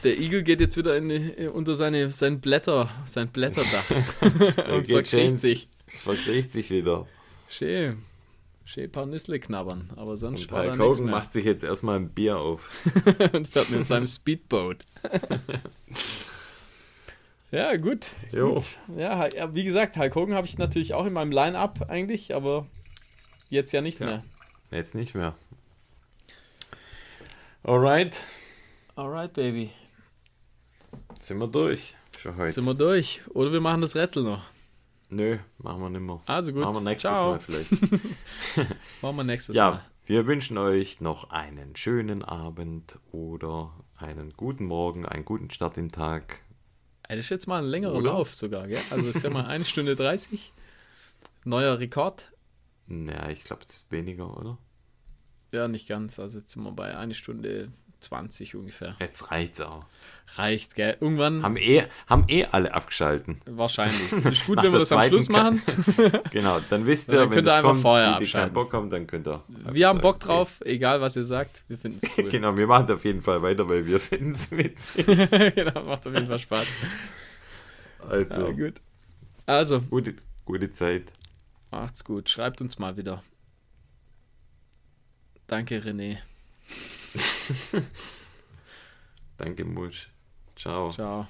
Der Igel geht jetzt wieder in, die- unter seine, sein Blätter, sein Blätterdach und verkriecht sich. Verkriegt sich wieder. Schön. Schön ein paar Nüssle knabbern, aber sonst Und war da mehr. macht sich jetzt erstmal ein Bier auf. und fährt mit seinem Speedboat. ja, gut. Jo. Ja, wie gesagt, Hulk Hogan habe ich natürlich auch in meinem Line-Up eigentlich, aber jetzt ja nicht Ja. mehr. Jetzt nicht mehr. Alright, Alright, Baby. sind wir durch für heute. Sind wir durch. Oder wir machen das Rätsel noch. Nö, machen wir nicht mehr. Also gut. Machen wir nächstes Ciao. Mal vielleicht. Machen wir nächstes ja, Mal. wir wünschen euch noch einen schönen Abend oder einen guten Morgen, einen guten Start in den Tag. Das ist jetzt mal ein längerer Oder? Lauf sogar, gell? Also ist ja mal eine Stunde 30. Neuer Rekord. Naja, ich glaube, das ist weniger, oder? Ja, nicht ganz. Also jetzt sind wir bei eine Stunde 20 ungefähr. Jetzt reicht's auch. Reicht, gell? Irgendwann Haben eh, haben eh alle abgeschalten. wahrscheinlich. Ist gut, wenn wir das am Schluss machen. Genau, dann wisst ihr, dann wenn könnt ihr einfach kommt, vorher die, die abschalten. keinen Bock haben, dann könnt ihr. Wir haben Bock okay. drauf, egal was ihr sagt. Wir finden es cool. Genau, wir machen es auf jeden Fall weiter, weil wir finden es witzig. genau, macht auf jeden Fall Spaß. Also, Ja, gut. Also, gute, gute Zeit. macht's gut. Schreibt uns mal wieder. Danke, René. Danke, Musch. Ciao. Ciao.